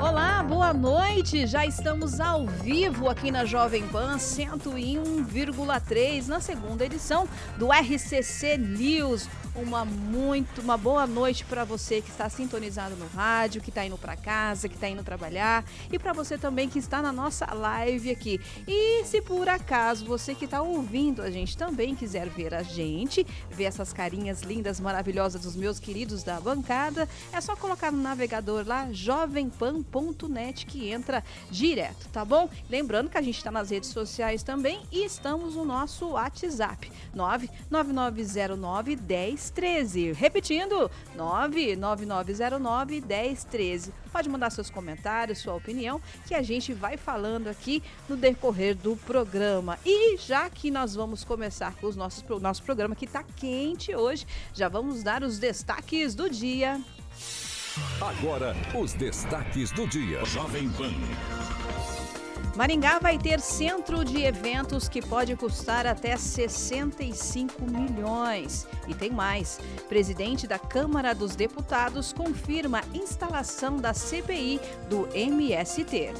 Olá, boa noite. Já estamos ao vivo aqui na Jovem Pan 101,3 na segunda edição do RCC News uma muito, uma boa noite para você que está sintonizado no rádio, que está indo para casa, que está indo trabalhar e para você também que está na nossa live aqui. E se por acaso você que está ouvindo a gente também quiser ver a gente, ver essas carinhas lindas, maravilhosas dos meus queridos da bancada, é só colocar no navegador lá jovempan.net que entra direto, tá bom? Lembrando que a gente está nas redes sociais também e estamos no nosso WhatsApp 99909 10 1013. Repetindo, 99909 1013. Pode mandar seus comentários, sua opinião, que a gente vai falando aqui no decorrer do programa. E já que nós vamos começar com o nosso, nosso programa que está quente hoje, já vamos dar os destaques do dia. Agora, os destaques do dia. Jovem Pan. Maringá vai ter centro de eventos que pode custar até 65 milhões. E tem mais. Presidente da Câmara dos Deputados confirma instalação da CPI do MST.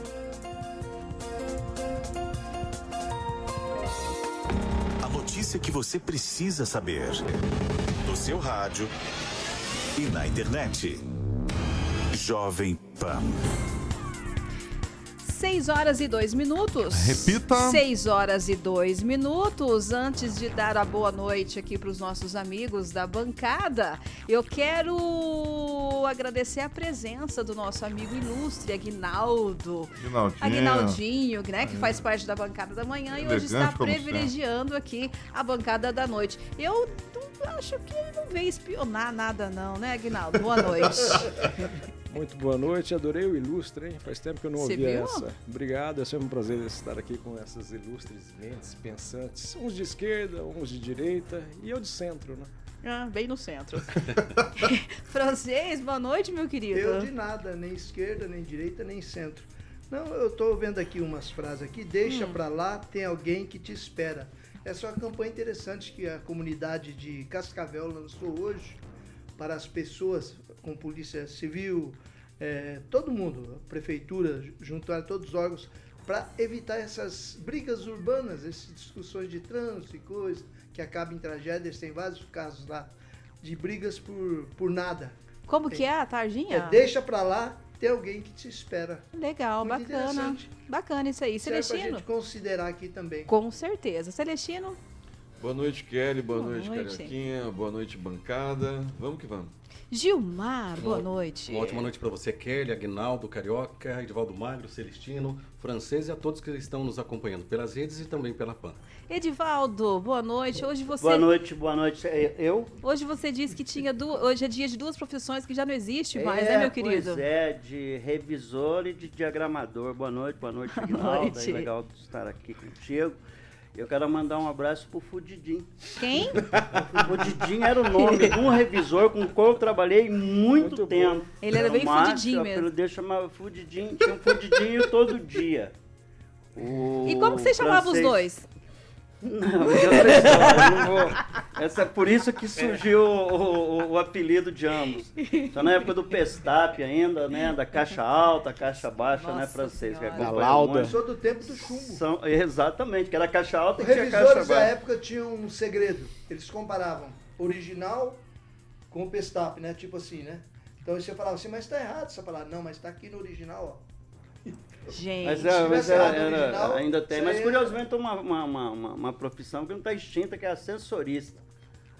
A notícia que você precisa saber. No seu rádio e na internet. Jovem Pan. 6 horas e 2 minutos. Repita. 6 horas e 2 minutos. Antes de dar a boa noite aqui para os nossos amigos da bancada, eu quero agradecer a presença do nosso amigo ilustre, Aguinaldo. Aguinaldinho. Aguinaldinho, né? Que faz parte da bancada da manhã e hoje está privilegiando aqui a bancada da noite. Eu acho que ele não veio espionar nada, não, né, Aguinaldo? Boa noite. Muito boa noite, adorei o ilustre, hein? Faz tempo que eu não ouvia essa. Obrigado, é sempre um prazer estar aqui com essas ilustres mentes pensantes, uns de esquerda, uns de direita e eu de centro, né? Ah, bem no centro. Francês, boa noite, meu querido. Eu de nada, nem esquerda, nem direita, nem centro. Não, eu tô vendo aqui umas frases aqui, deixa hum. pra lá, tem alguém que te espera. Essa é uma campanha interessante que a comunidade de Cascavel lançou hoje para as pessoas com polícia civil, é, todo mundo, prefeitura, juntar todos os órgãos, para evitar essas brigas urbanas, essas discussões de trânsito e coisas, que acabam em tragédias. Tem vários casos lá de brigas por, por nada. Como tem. que é a tardinha? É, deixa para lá, tem alguém que te espera. Legal, Muito bacana. Bacana isso aí. Serve Celestino. Pra gente considerar aqui também. Com certeza. Celestino. Boa noite, Kelly. Boa, boa noite, noite, Carioquinha. Boa noite, bancada. Vamos que vamos. Gilmar, boa noite. Uma ótima noite para você, Kelly, Agnaldo, Carioca, Edivaldo Magro, Celestino, Francês e a todos que estão nos acompanhando pelas redes e também pela PAN. Edivaldo, boa noite. Hoje você. Boa noite, boa noite. É, eu? Hoje você disse que tinha du... hoje é dia de duas profissões que já não existe mais, é, né, meu querido? Pois é, de revisor e de diagramador. Boa noite, boa noite, Agnaldo. É legal estar aqui contigo. Eu quero mandar um abraço pro Fudidim. Quem? O Fudidim era o nome de um revisor com o qual eu trabalhei muito, muito tempo. Bom. Ele era bem Fudidim mesmo. O Deus chamava Fudidim, tinha um Fudidinho todo dia. O e como que você chamava francês... os dois? Não, eu não vou. Essa é por isso que surgiu o, o, o, apelido de ambos. Então, na época do Pestap ainda, né? Da caixa alta, caixa baixa, né, Nossa né? Francês, que acompanha Lauda. Começou do tempo do chumbo. São, exatamente, que era caixa alta Os e tinha caixa baixa. da época tinham um segredo. Eles comparavam original com o Pestap, né? Tipo assim, né? Então você falava assim, mas tá errado essa palavra. Não, mas tá aqui no original, ó. Gente, mas, é, mas era, era, original, ainda tem. Mas curiosamente uma, uma, uma, uma, profissão que não está extinta, que é assessorista.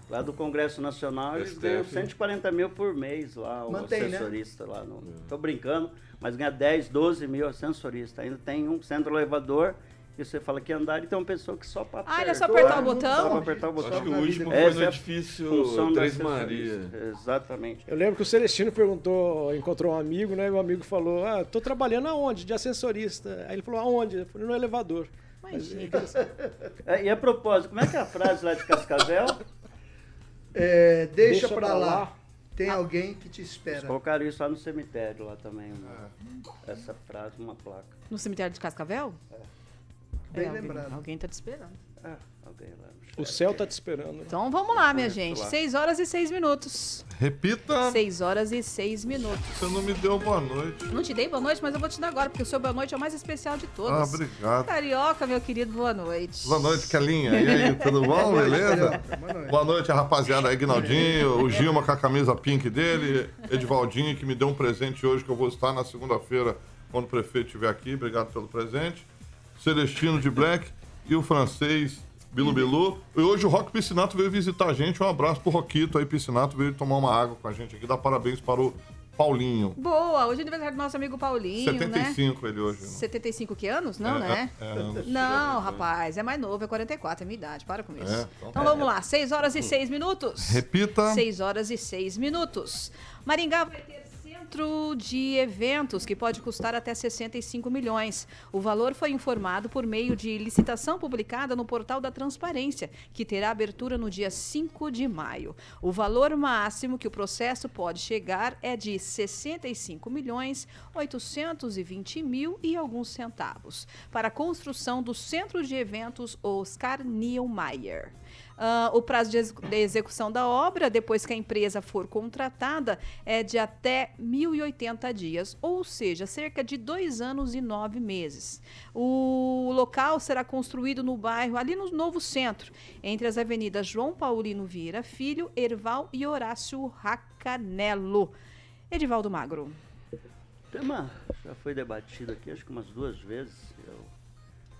Lá do Congresso Nacional, eles ganham 140 mil por mês lá, o Mantém, né? assessorista né? lá. No, tô brincando, mas ganha 10, 12 mil ascensorista. Ainda tem um centro elevador e você fala que andar e tem uma pessoa que só para Ah, é só apertar o botão? Só apertar o botão. Acho que o último foi no é edifício Três Maria. Exatamente. Eu lembro que o Celestino perguntou, encontrou um amigo, né? E o amigo falou, ah, tô trabalhando aonde? De ascensorista. Aí ele falou, aonde? Eu falei, no elevador. Mas, é, e a propósito, como é que é a frase lá de Cascavel? É, deixa, deixa para lá. lá. Tem ah. alguém que te espera. Eles colocaram isso lá no cemitério, lá também. Uma, é. Essa frase, uma placa. No cemitério de Cascavel? É. Bem é, lembrado. Alguém está te esperando. É, alguém lá. O céu está te esperando. Então vamos lá, minha gente. 6 horas e 6 minutos. Repita. 6 horas e 6 minutos. Você não me deu boa noite. Não te dei boa noite, mas eu vou te dar agora, porque o seu boa noite é o mais especial de todos. Ah, obrigado. Carioca, meu querido, boa noite. Boa noite, Kelinha. E aí, tudo bom? Beleza? Boa noite. boa noite, a rapaziada Ignaldinho, o Gilma com a camisa pink dele, Edivaldinho, que me deu um presente hoje que eu vou estar na segunda-feira, quando o prefeito estiver aqui. Obrigado pelo presente. Celestino de Black e o francês Bilu Bilu. E hoje o Rock Piscinato veio visitar a gente. Um abraço pro Roquito aí, Piscinato, veio tomar uma água com a gente aqui. Dá parabéns para o Paulinho. Boa, hoje é aniversário do nosso amigo Paulinho, 75 né? ele hoje. Né? 75 que anos? Não, é, né? É, é, anos. Não, rapaz, é mais novo, é 44, é minha idade, para com isso. É, então, então vamos lá, 6 horas e 6 minutos. Repita. 6 horas e 6 minutos. Maringá vai ter centro de eventos que pode custar até 65 milhões. O valor foi informado por meio de licitação publicada no portal da Transparência, que terá abertura no dia 5 de maio. O valor máximo que o processo pode chegar é de 65 milhões 820 mil e alguns centavos para a construção do centro de eventos Oscar Niemeyer. Uh, o prazo de, ex de, execução da obra, depois que a empresa for contratada, é de até 1.080 dias, ou seja, cerca de dois anos e nove meses. O local será construído no bairro, ali no novo centro, entre as avenidas João Paulino Vieira Filho, Erval e Horácio Racanelo. Edivaldo Magro. O tema já foi debatido aqui, acho que umas duas vezes. Eu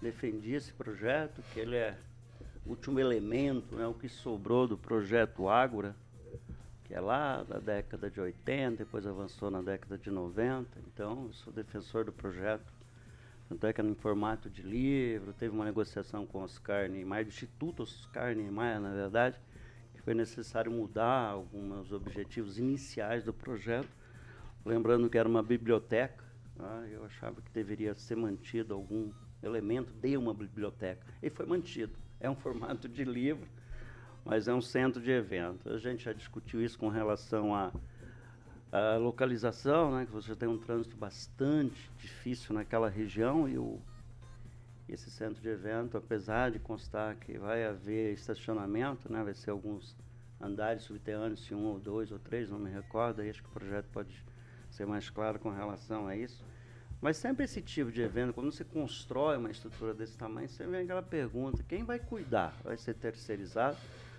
defendi esse projeto, que ele é último elemento, né, o que sobrou do projeto Ágora, que é lá da década de 80, depois avançou na década de 90. Então, eu sou defensor do projeto. Tanto é que é no formato de livro, teve uma negociação com Oscar Niemeyer, do Instituto Oscar Niemeyer, na verdade, que foi necessário mudar alguns objetivos iniciais do projeto. Lembrando que era uma biblioteca, tá? eu achava que deveria ser mantido algum elemento de uma biblioteca. E foi mantido é um formato de livro, mas é um centro de evento. A gente já discutiu isso com relação à, à localização, né, que você tem um trânsito bastante difícil naquela região e o, esse centro de evento, apesar de constar que vai haver estacionamento, né, vai ser alguns andares subterrâneos, se um ou dois ou três, não me recordo, aí acho que o projeto pode ser mais claro com relação a isso. Mas sempre esse tipo de evento, quando você constrói uma estrutura desse tamanho, sempre vem aquela pergunta: quem vai cuidar? Vai ser terceirizado?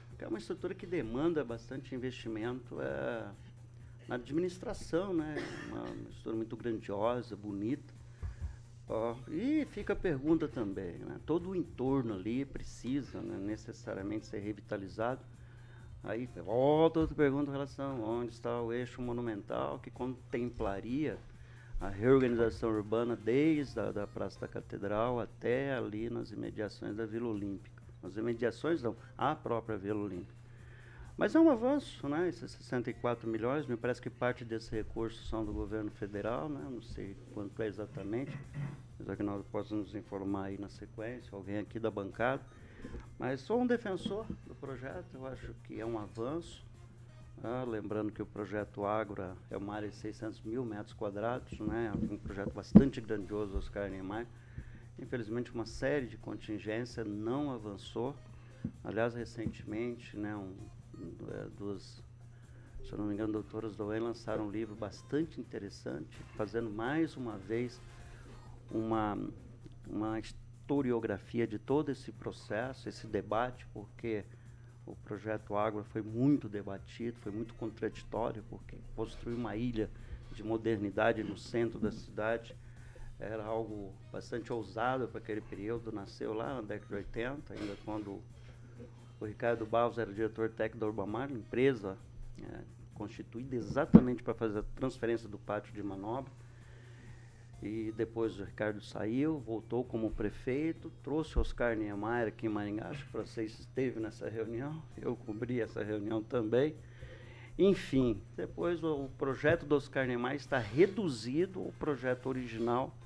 Porque é uma estrutura que demanda bastante investimento é, na administração, né? Uma, uma estrutura muito grandiosa, bonita. Ó, e fica a pergunta também: né? todo o entorno ali precisa né, necessariamente ser revitalizado. Aí volta outra pergunta em relação a onde está o eixo monumental que contemplaria a reorganização urbana desde a da Praça da Catedral até ali nas imediações da Vila Olímpica. Nas imediações não, a própria Vila Olímpica. Mas é um avanço, né? Esses 64 milhões, me parece que parte desses recursos são do governo federal, né? Não sei quanto é exatamente, mas é que nós possamos nos informar aí na sequência, alguém aqui da bancada. Mas sou um defensor do projeto, eu acho que é um avanço. Ah, lembrando que o projeto Agro é uma área de 600 mil metros quadrados, né? um projeto bastante grandioso, Oscar Niemeyer. Infelizmente, uma série de contingências não avançou. Aliás, recentemente, né, um, é, duas, se não me engano, doutoras do UEM lançaram um livro bastante interessante, fazendo mais uma vez uma, uma historiografia de todo esse processo, esse debate, porque o projeto Água foi muito debatido, foi muito contraditório, porque construir uma ilha de modernidade no centro da cidade era algo bastante ousado para aquele período. Nasceu lá na década de 80, ainda quando O Ricardo Barros era diretor técnico da Urbamar, empresa é, constituída exatamente para fazer a transferência do pátio de manobra. E depois o Ricardo saiu, voltou como prefeito, trouxe Oscar Niemeyer aqui em Maringá, acho que você esteve nessa reunião, eu cobri essa reunião também. Enfim, depois o projeto do Oscar Niemeyer está reduzido ao projeto original,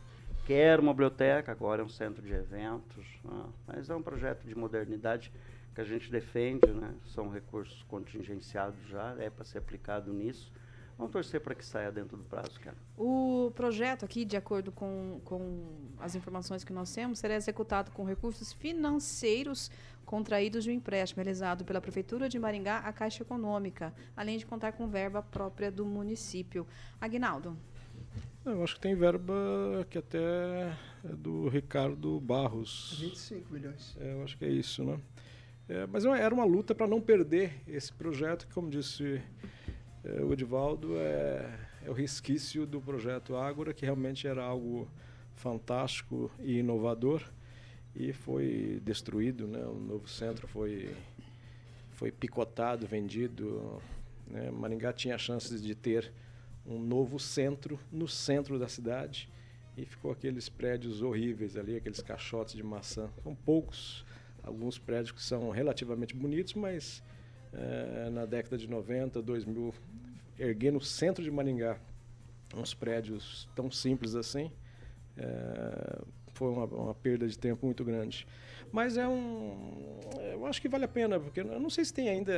que era uma biblioteca, agora é um centro de eventos, né? mas é um projeto de modernidade que a gente defende, né? são recursos contingenciados já, é para ser aplicado nisso. Vamos torcer para que saia dentro do prazo, cara. O projeto aqui, de acordo com, com as informações que nós temos, será executado com recursos financeiros contraídos de um empréstimo realizado pela Prefeitura de Maringá à Caixa Econômica, além de contar com verba própria do município. Aguinaldo. Eu acho que tem verba que até é do Ricardo Barros. 25 milhões. É, eu acho que é isso, né? É, mas era uma luta para não perder esse projeto, que, como disse é, o Edivaldo é, é, o resquício do projeto Ágora, que realmente era algo fantástico e inovador e foi destruído, né? O novo centro foi foi picotado, vendido. Né? Maringá tinha chances de ter um novo centro no centro da cidade e ficou aqueles prédios horríveis ali, aqueles caixotes de maçã. São poucos, alguns prédios que são relativamente bonitos, mas é, na década de 90, 2000, erguer no centro de Maringá uns prédios tão simples assim, é, foi uma, uma, perda de tempo muito grande. Mas é um. Eu acho que vale a pena, porque eu não sei se tem ainda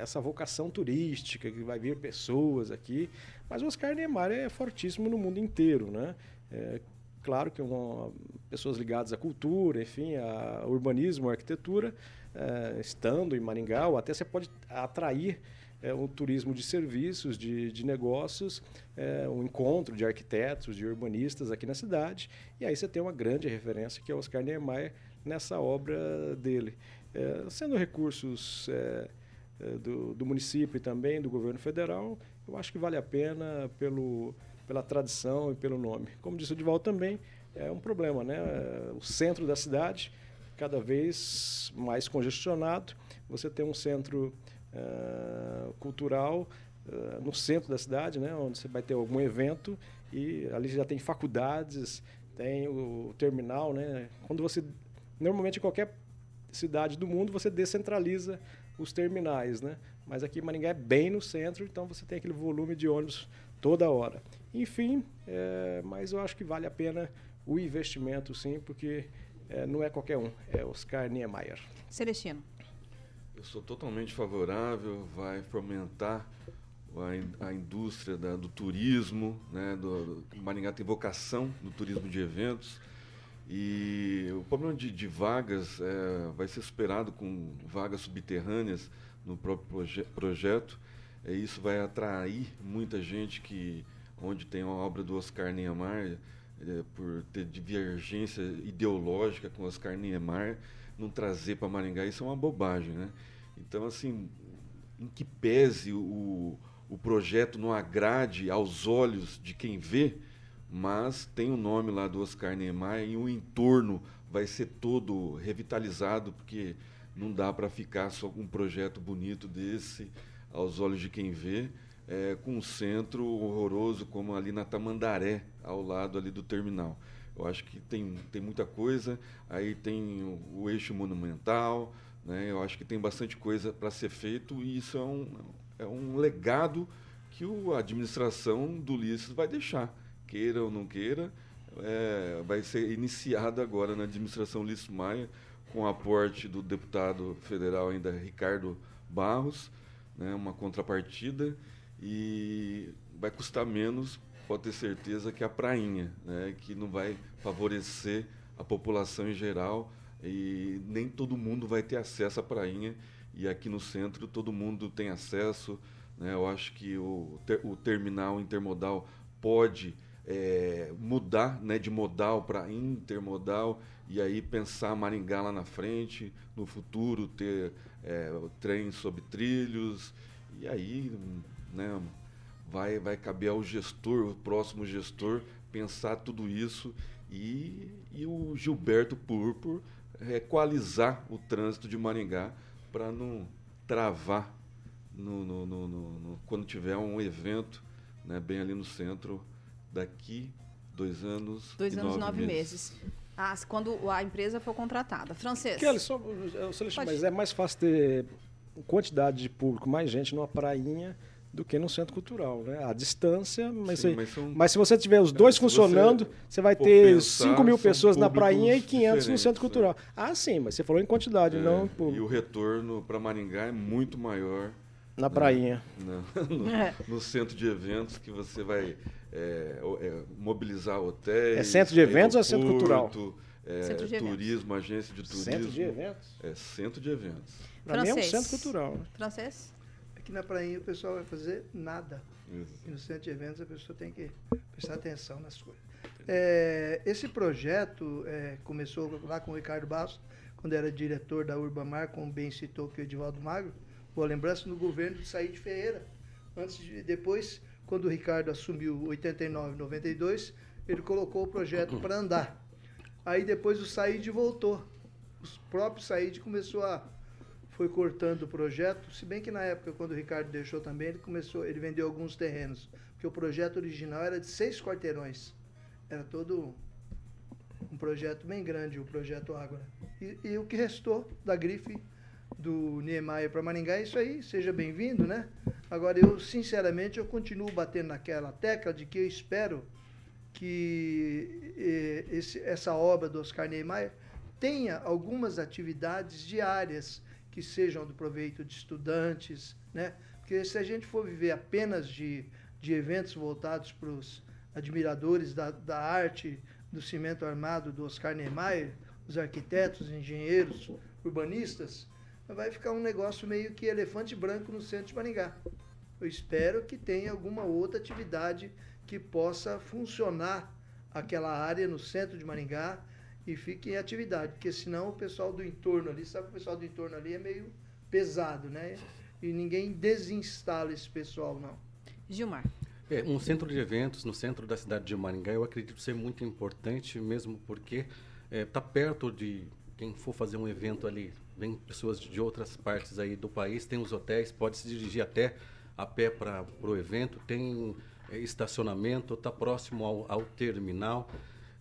essa vocação turística, que vai vir pessoas aqui, mas o Oscar Niemeyer é fortíssimo no mundo inteiro, né? É, claro que uma, pessoas ligadas à cultura, enfim, a urbanismo, a arquitetura, é, estando em Maringá, ou até você pode atrair é, um turismo de serviços, de, de negócios, é, um encontro de arquitetos, de urbanistas aqui na cidade, e aí você tem uma grande referência que é Oscar Niemeyer nessa obra dele. É, sendo recursos é, do, do município e também do governo federal, eu acho que vale a pena pelo, pela tradição e pelo nome. Como disse o Dival também, é um problema, né? O centro da cidade cada vez mais congestionado. Você tem um centro uh, cultural uh, no centro da cidade, né, onde você vai ter algum evento e ali já tem faculdades, tem o terminal, né? Quando você normalmente em qualquer cidade do mundo você descentraliza os terminais, né? Mas aqui Maringá é bem no centro, então você tem aquele volume de ônibus toda hora. Enfim, é, mas eu acho que vale a pena o investimento, sim, porque é, não é qualquer um, é Oscar Niemeyer. Celestino. Eu sou totalmente favorável, vai fomentar a, a indústria da, do turismo, né, do, do, Maringá tem vocação no turismo de eventos, e o problema de, de vagas é, vai ser superado com vagas subterrâneas no próprio proje projeto, e isso vai atrair muita gente que, onde tem a obra do Oscar Niemeyer, é, por ter divergência ideológica com Oscar Niemeyer, não trazer para Maringá, isso é uma bobagem, né? Então, assim, em que pese o, o projeto não agrade aos olhos de quem vê, mas tem o nome lá do Oscar Niemeyer e o entorno vai ser todo revitalizado, porque não dá para ficar só com um projeto bonito desse aos olhos de quem vê é, com um centro horroroso como ali na Tamandaré, ao lado ali do terminal. Eu acho que tem, tem muita coisa, aí tem o, o eixo monumental, né? eu acho que tem bastante coisa para ser feito e isso é um, é um legado que o, a administração do Ulisses vai deixar, queira ou não queira, é, vai ser iniciada agora na administração Ulisses Maia, com o aporte do deputado federal ainda Ricardo Barros, né, uma contrapartida, e vai custar menos, pode ter certeza, que a prainha, né, que não vai favorecer a população em geral e nem todo mundo vai ter acesso à prainha e aqui no centro todo mundo tem acesso. Né, eu acho que o, ter, o terminal intermodal pode é, mudar né, de modal para intermodal e aí pensar Maringá lá na frente, no futuro ter é, trem sobre trilhos e aí né, vai, vai caber ao gestor, o próximo gestor, pensar tudo isso e, e o Gilberto Purpur equalizar o trânsito de Maringá para não travar no, no, no, quando tiver um evento né, bem ali no centro daqui dois anos dois e anos nove, nove meses. meses. Ah, quando a empresa for contratada. Francês. Kelly, só, mas é mais fácil ter quantidade de público, mais gente numa prainha do que no centro cultural, né? A distância, mas, Sim, mas, são, mas, se você tiver os dois é, funcionando, você, você vai ter pensar, 5 mil pessoas na prainha e 500 no centro cultural. Né? Ah, sim, mas você falou em quantidade, é, não... Pô. E o retorno para Maringá é muito maior. Na prainha. no, é. no, centro de eventos que você vai é, é, mobilizar hotéis... É centro de eventos ou é centro cultural? É, centro de turismo, eventos. agência de turismo. Centro de eventos? É centro de eventos. Para mim é um centro cultural. Né? Francês? Aqui na prainha o pessoal vai fazer nada. Isso. E no centro de eventos a pessoa tem que prestar atenção nas coisas. É, esse projeto é, começou lá com o Ricardo Bastos, quando era diretor da Urbamar, como bem citou que o Edivaldo Magro, boa lembrança no governo de Said Ferreira. Antes de, depois, quando o Ricardo assumiu 89, 92, ele colocou o projeto para andar. Aí depois o Said voltou. O próprio Said começou a foi cortando o projeto, se bem que na época, quando o Ricardo deixou também, ele começou, ele vendeu alguns terrenos, porque o projeto original era de seis quarteirões. Era todo um projeto bem grande, o projeto Ágora. E, e o que restou da grife do Niemeyer para Maringá é isso aí, seja bem-vindo, né? Agora, eu, sinceramente, eu continuo batendo naquela tecla de que eu espero que eh, esse, essa obra do Oscar Niemeyer tenha algumas atividades diárias que sejam do proveito de estudantes, né? Porque se a gente for viver apenas de, de eventos voltados para os admiradores da, da arte do cimento armado do Oscar Niemeyer, os arquitetos, engenheiros, urbanistas, vai ficar um negócio meio que elefante branco no centro de Maringá. Eu espero que tenha alguma outra atividade que possa funcionar aquela área no centro de Maringá e fique em atividade, porque senão o pessoal do entorno ali, sabe, o pessoal do entorno ali é meio pesado, né? E ninguém desinstala esse pessoal, não. Gilmar. É, um centro de eventos no centro da cidade de Maringá, eu acredito ser muito importante, mesmo porque está é, tá perto de quem for fazer um evento ali, vem pessoas de outras partes aí do país, tem os hotéis, pode se dirigir até a pé para o evento, tem é, estacionamento, está próximo ao, ao terminal.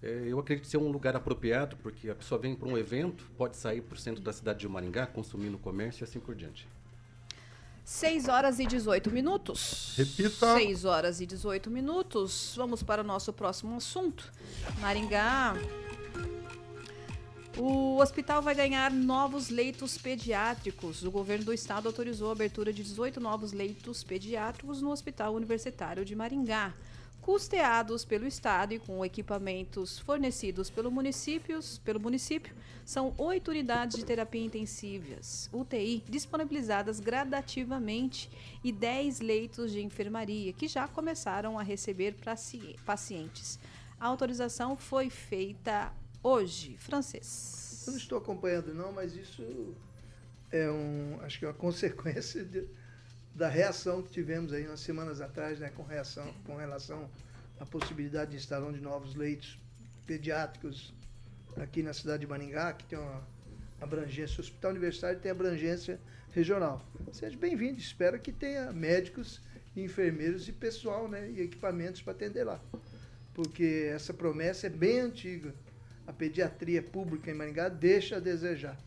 É, eu acredito ser um lugar apropriado, porque a pessoa vem para um evento, pode sair para o centro da cidade de Maringá, consumir no comércio e assim por diante. 6 horas e 18 minutos. Repita. 6 horas e 18 minutos. Vamos para o nosso próximo assunto. Maringá. O hospital vai ganhar novos leitos pediátricos. O governo do estado autorizou a abertura de 18 novos leitos pediátricos no Hospital Universitário de Maringá custeados pelo Estado e com equipamentos fornecidos pelo, municípios, pelo município, são oito unidades de terapia intensivas, UTI, disponibilizadas gradativamente e dez leitos de enfermaria, que já começaram a receber pacientes. A autorização foi feita hoje. Francês. Eu não estou acompanhando, não, mas isso é um, acho que é uma consequência de, da reação que tivemos aí umas semanas atrás, né, com, reação, com relação à possibilidade de instalação de novos leitos pediátricos aqui na cidade de Maningá, que tem uma abrangência, o Hospital Universitário tem abrangência regional. Seja bem-vindo, espero que tenha médicos, enfermeiros e pessoal, né, e equipamentos para atender lá. Porque essa promessa é bem antiga. A pediatria pública em Maringá deixa a desejar,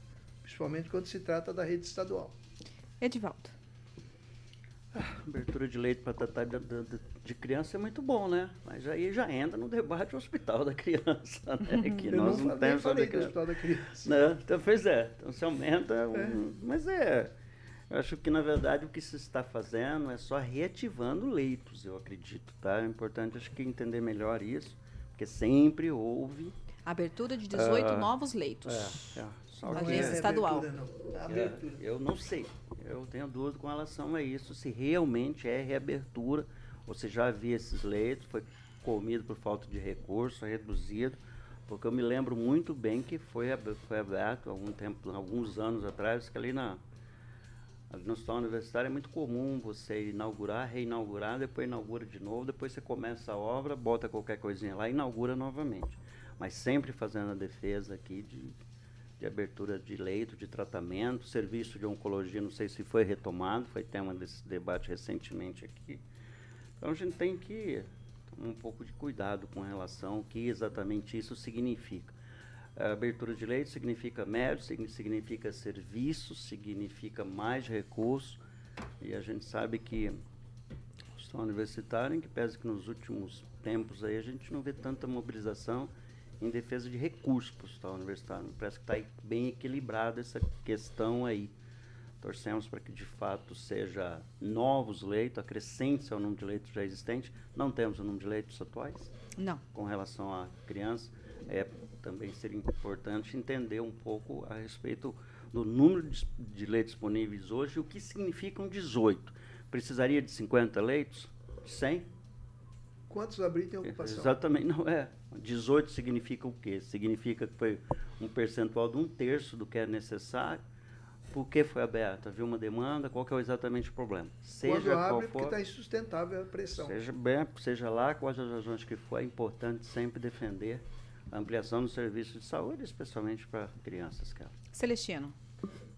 principalmente quando se trata da rede estadual. Edivaldo. Abertura de leito para tratar de, de, de, criança é muito bom, né? Mas aí já entra no debate do hospital da criança, né? Que Eu nós não, não temos falei do hospital da criança. Né? Então, pois é, então se aumenta. É. Um, mas é. Eu acho que, na verdade, o que se está fazendo é só reativando leitos, eu acredito, tá? É importante, acho que, entender melhor isso, porque sempre houve... Abertura de 18 uh, ah, novos leitos. É, é. Só agência é estadual. Abertura, não. Abertura. É, eu não sei. Eu tenho dúvida com relação a isso, se realmente é reabertura, ou se já havia esses leitos, foi comido por falta de recurso, reduzido, porque eu me lembro muito bem que foi, foi aberto algum tempo, alguns anos atrás, que ali na no hospital universitário é muito comum você inaugurar, reinaugurar, depois inaugura de novo, depois você começa a obra, bota qualquer coisinha lá e inaugura novamente. Mas sempre fazendo a defesa aqui de de abertura de leito, de tratamento, serviço de oncologia, não sei se foi retomado, foi tema desse debate recentemente aqui. Então a gente tem que tomar um pouco de cuidado com relação ao que exatamente isso significa. A abertura de leito significa médico, significa serviço, significa mais recursos, e a gente sabe que o sistema universitário, em que pese que nos últimos tempos aí a gente não vê tanta mobilização em defesa de recursos para o hospital universitário. Parece que está bem equilibrada essa questão aí. Torcemos para que de fato seja novos leitos, acrescente ao número de leitos já existentes. Não temos o número de leitos atuais? Não. Com relação à criança, é também seria importante entender um pouco a respeito do número de, de leitos disponíveis hoje e o que significam 18. Precisaria de 50 leitos? De 100? Quantos abrir tem ocupação? Exatamente, não é. 18 significa o quê? Significa que foi um percentual de um terço do que é necessário. Por que foi aberto? Havia uma demanda? Qual que é exatamente o problema? Seja Quando abre, qual for, porque está insustentável a pressão. Seja, bem, seja lá quais as razões que for, é importante sempre defender ampliação do serviço de saúde, especialmente para crianças. Cara. Celestino.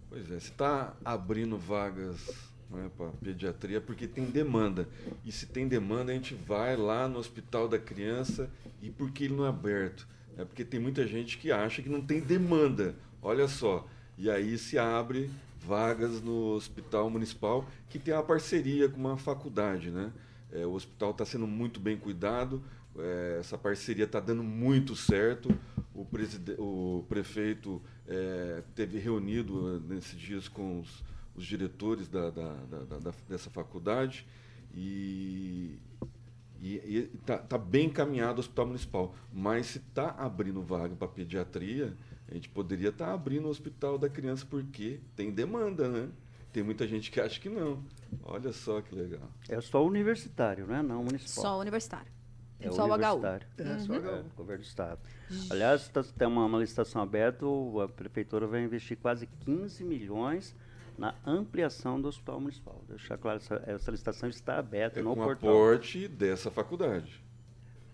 Pois é, se está abrindo vagas né, para pediatria, porque tem demanda. E se tem demanda, a gente vai lá no hospital da criança e por que ele não é aberto? É porque tem muita gente que acha que não tem demanda. Olha só. E aí se abre vagas no hospital municipal que tem uma parceria com uma faculdade, né? É, o hospital está sendo muito bem cuidado, é, essa parceria está dando muito certo. O, o prefeito é, teve reunido nesses dias com os, os diretores da, da, da, da, dessa faculdade e está tá bem encaminhado o hospital municipal. Mas se está abrindo vaga para pediatria, a gente poderia estar tá abrindo o hospital da criança porque tem demanda, né? Tem muita gente que acha que não. Olha só que legal. É só universitário, né? Não municipal. Só universitário. É só o HU. É, só o HU. É, governo do Estado. Aliás, tá, tem uma, uma licitação aberta, a prefeitura vai investir quase 15 milhões na ampliação do hospital municipal. Deixar claro, essa, essa licitação está aberta é no com portal. aporte dessa faculdade.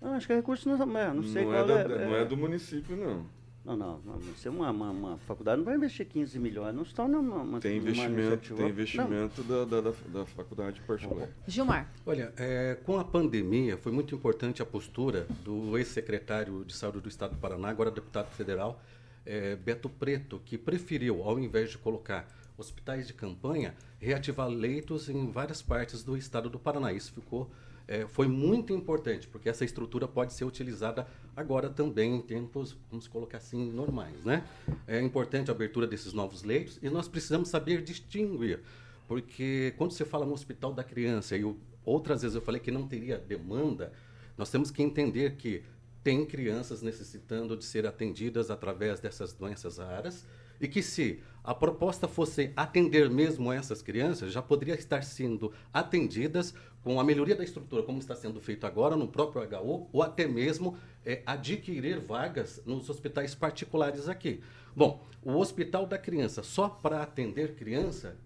Não, acho que é recurso não, é, não sei não qual é, da, é, Não é do município, não. Não, não, não é uma, uma, uma, faculdade não vai investir 15 milhões, não estão numa, uma, Tem investimento, tem investimento da, da, da, da, faculdade particular. Gilmar. Olha, é, com a pandemia foi muito importante a postura do ex-secretário de saúde do Estado do Paraná, agora deputado federal, é, Beto Preto, que preferiu, ao invés de colocar hospitais de campanha, reativar leitos em várias partes do estado do Paraná. Isso ficou, é, foi muito importante, porque essa estrutura pode ser utilizada agora também em tempos, vamos colocar assim, normais. Né? É importante a abertura desses novos leitos e nós precisamos saber distinguir, porque quando você fala no hospital da criança, e eu, outras vezes eu falei que não teria demanda, nós temos que entender que tem crianças necessitando de ser atendidas através dessas doenças raras e que se a proposta fosse atender mesmo essas crianças, já poderia estar sendo atendidas com a melhoria da estrutura, como está sendo feito agora no próprio HU, ou até mesmo é, adquirir vagas nos hospitais particulares aqui. Bom, o Hospital da Criança, só para atender criança,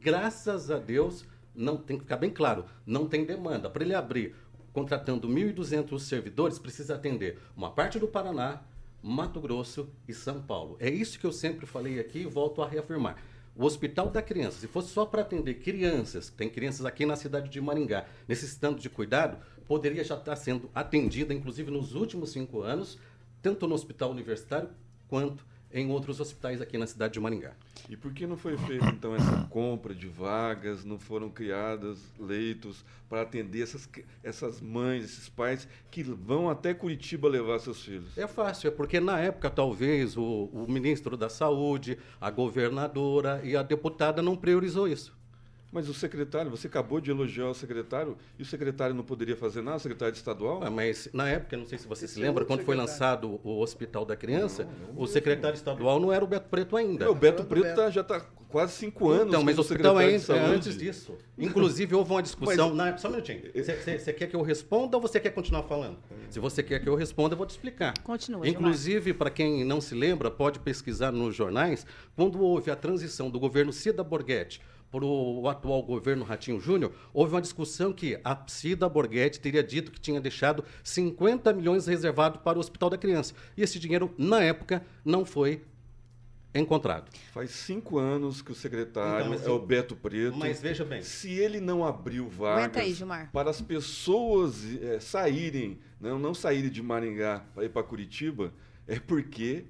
graças a Deus, não tem que ficar bem claro, não tem demanda. Para ele abrir contratando 1.200 servidores, precisa atender uma parte do Paraná, Mato Grosso e São Paulo. É isso que eu sempre falei aqui e volto a reafirmar. O Hospital da Criança, se fosse só para atender crianças, tem crianças aqui na cidade de Maringá necessitando de cuidado, poderia já estar sendo atendida, inclusive nos últimos cinco anos, tanto no Hospital Universitário quanto em outros hospitais aqui na cidade de Maringá. E por que não foi feita então essa compra de vagas, não foram criados leitos para atender essas, essas mães, esses pais que vão até Curitiba levar seus filhos? É fácil, é porque na época talvez o, o ministro da Saúde, a governadora e a deputada não priorizou isso. Mas o secretário, você acabou de elogiar o secretário, e o secretário não poderia fazer nada, o secretário estadual? Ah, mas na época, não sei se você Esse se lembra, quando foi lançado o Hospital da Criança, não, não, o secretário estadual não era o Beto Preto ainda. É, o Beto Preto tá, já está quase cinco anos. Então, mas o hospital é, é antes disso. Inclusive, houve uma discussão. Mas, na, só um minutinho. Você quer que eu responda ou você quer continuar falando? Se você quer que eu responda, eu vou te explicar. Continua. Inclusive, para quem não se lembra, pode pesquisar nos jornais, quando houve a transição do governo Cida Borghetti para o atual governo Ratinho Júnior, houve uma discussão que a Cida Borghetti teria dito que tinha deixado 50 milhões reservados para o Hospital da Criança. E esse dinheiro, na época, não foi encontrado. Faz cinco anos que o secretário então, é o Beto Preto. Mas veja bem. Se ele não abriu vagas aí, para as pessoas é, saírem, não, não saírem de Maringá para ir para Curitiba, é porque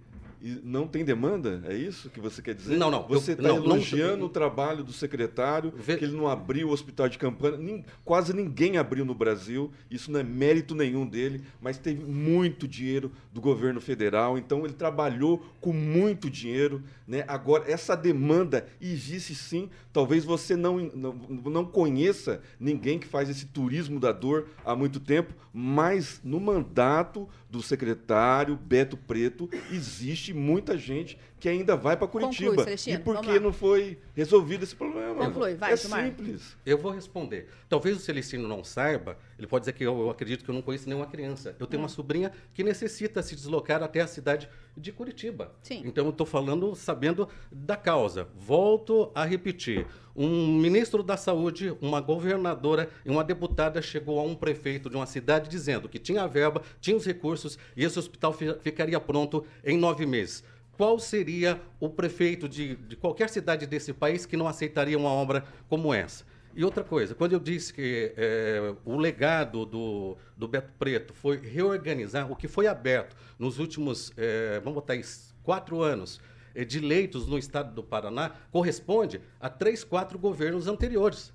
e não tem demanda? É isso que você quer dizer? Não, não. Você está elogiando não, o trabalho do secretário, Ve... que ele não abriu o hospital de campanha. Nem, quase ninguém abriu no Brasil. Isso não é mérito nenhum dele, mas teve muito dinheiro do governo federal. Então ele trabalhou com muito dinheiro. Né? Agora, essa demanda existe sim. Talvez você não, não, não conheça ninguém que faz esse turismo da dor há muito tempo, mas no mandato do secretário Beto Preto existe muita gente que ainda vai para Curitiba. Conclui, e por que não foi resolvido esse problema? Conclui, vai, é simples. Eu vou responder. Talvez o Celestino não saiba, ele pode dizer que eu, eu acredito que eu não conheço nenhuma criança. Eu tenho hum. uma sobrinha que necessita se deslocar até a cidade de Curitiba. Sim. Então eu estou falando sabendo da causa. Volto a repetir. Um ministro da Saúde, uma governadora e uma deputada chegou a um prefeito de uma cidade dizendo que tinha verba, tinha os recursos e esse hospital ficaria pronto em nove meses qual seria o prefeito de, de, qualquer cidade desse país que não aceitaria uma obra como essa? E outra coisa, quando eu disse que é, o legado do, do Beto Preto foi reorganizar o que foi aberto nos últimos, é, vamos botar isso, quatro anos, de leitos no estado do Paraná, corresponde a três, quatro governos anteriores.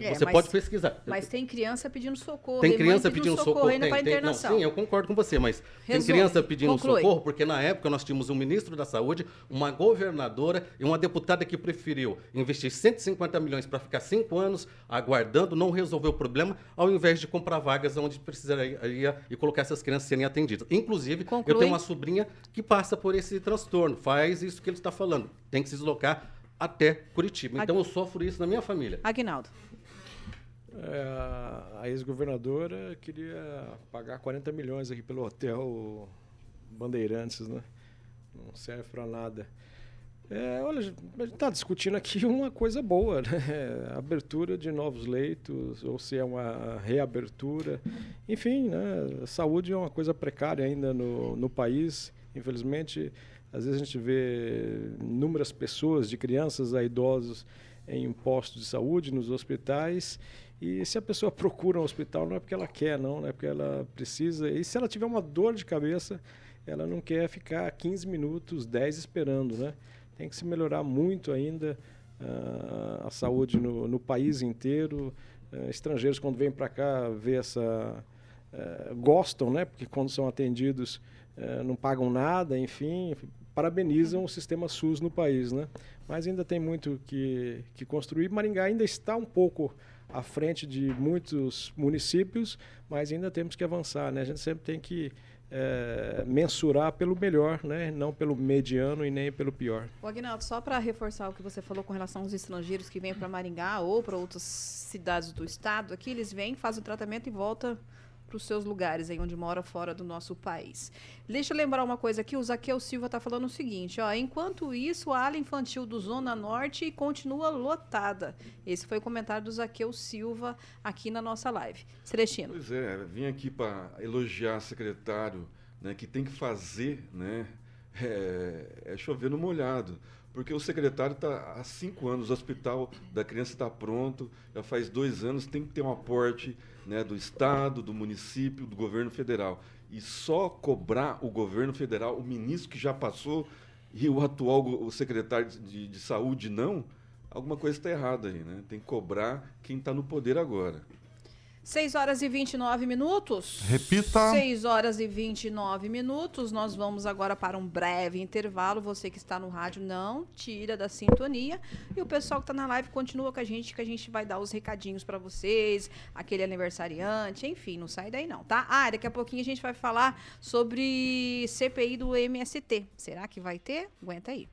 É, você mas, pode pesquisar. Mas tem criança pedindo socorro. Tem criança pedindo, pedindo socorro, socorro para internação. Não, sim, eu concordo com você, mas Resume, tem criança pedindo conclui. socorro porque na época nós tínhamos um ministro da Saúde, uma governadora e uma deputada que preferiu investir 150 milhões para ficar cinco anos aguardando, não resolver o problema, ao invés de comprar vagas onde precisaria e colocar essas crianças serem atendidas. Inclusive, conclui. eu tenho uma sobrinha que passa por esse transtorno, faz isso que ele está falando, tem que se deslocar até Curitiba. Então Ag... eu sofro isso na minha família. Aguinaldo. É, a ex-governadora queria pagar 40 milhões aqui pelo hotel Bandeirantes, né? Não serve para nada. É, olha, a gente está discutindo aqui uma coisa boa, né? Abertura de novos leitos, ou se é uma reabertura. Enfim, né? Saúde é uma coisa precária ainda no, no país. Infelizmente, às vezes a gente vê inúmeras pessoas, de crianças a idosos, em postos de saúde, nos hospitais, e se a pessoa procura um hospital, não é porque ela quer, não, não é porque ela precisa. E se ela tiver uma dor de cabeça, ela não quer ficar 15 minutos, 10 esperando, né? Tem que se melhorar muito ainda uh, a saúde no, no, país inteiro. Uh, estrangeiros, quando vêm para cá, vê essa... Uh, gostam, né? Porque quando são atendidos, não pagam nada, enfim, parabenizam o sistema SUS no país, né? Mas ainda tem muito que, que construir. Maringá ainda está um pouco à frente de muitos municípios, mas ainda temos que avançar. Né? A gente sempre tem que é, mensurar pelo melhor, né? não pelo mediano e nem pelo pior. O Agnaldo, só para reforçar o que você falou com relação aos estrangeiros que vêm para Maringá ou para outras cidades do estado, aqui eles vêm, fazem o tratamento e voltam para os seus lugares aí onde mora fora do nosso país. Deixa eu lembrar uma coisa aqui, o Zaqueu Silva está falando o seguinte, ó, enquanto isso, a ala infantil do Zona Norte continua lotada. Esse foi o comentário do Zaqueu Silva aqui na nossa live. Celestino. Pois é, vim aqui para elogiar secretário, né, que tem que fazer, né, é, é chover no molhado porque o secretário está há cinco anos, o hospital da criança está pronto, já faz dois anos, tem que ter um aporte né, do Estado, do município, do governo federal. E só cobrar o governo federal, o ministro que já passou e o atual o secretário de, de saúde não, alguma coisa está errada aí. Né? Tem que cobrar quem está no poder agora. 6 horas e 29 minutos. Repita. 6 horas e 29 minutos. Nós vamos agora para um breve intervalo. Você que está no rádio, não tira da sintonia. E o pessoal que está na live continua com a gente, que a gente vai dar os recadinhos para vocês, aquele aniversariante, enfim, não sai daí não, tá? Ah, daqui a pouquinho a gente vai falar sobre CPI do MST. Será que vai ter? Aguenta aí.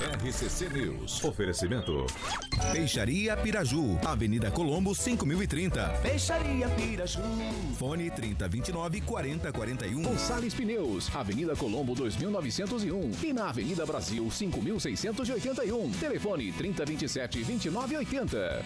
RCC News. Oferecimento. Peixaria Piraju. Avenida Colombo, 5030. Peixaria Piraju. Fone 3029 4041. Gonçalves Pneus. Avenida Colombo, 2901. E na Avenida Brasil, 5681. Telefone 3027 2980.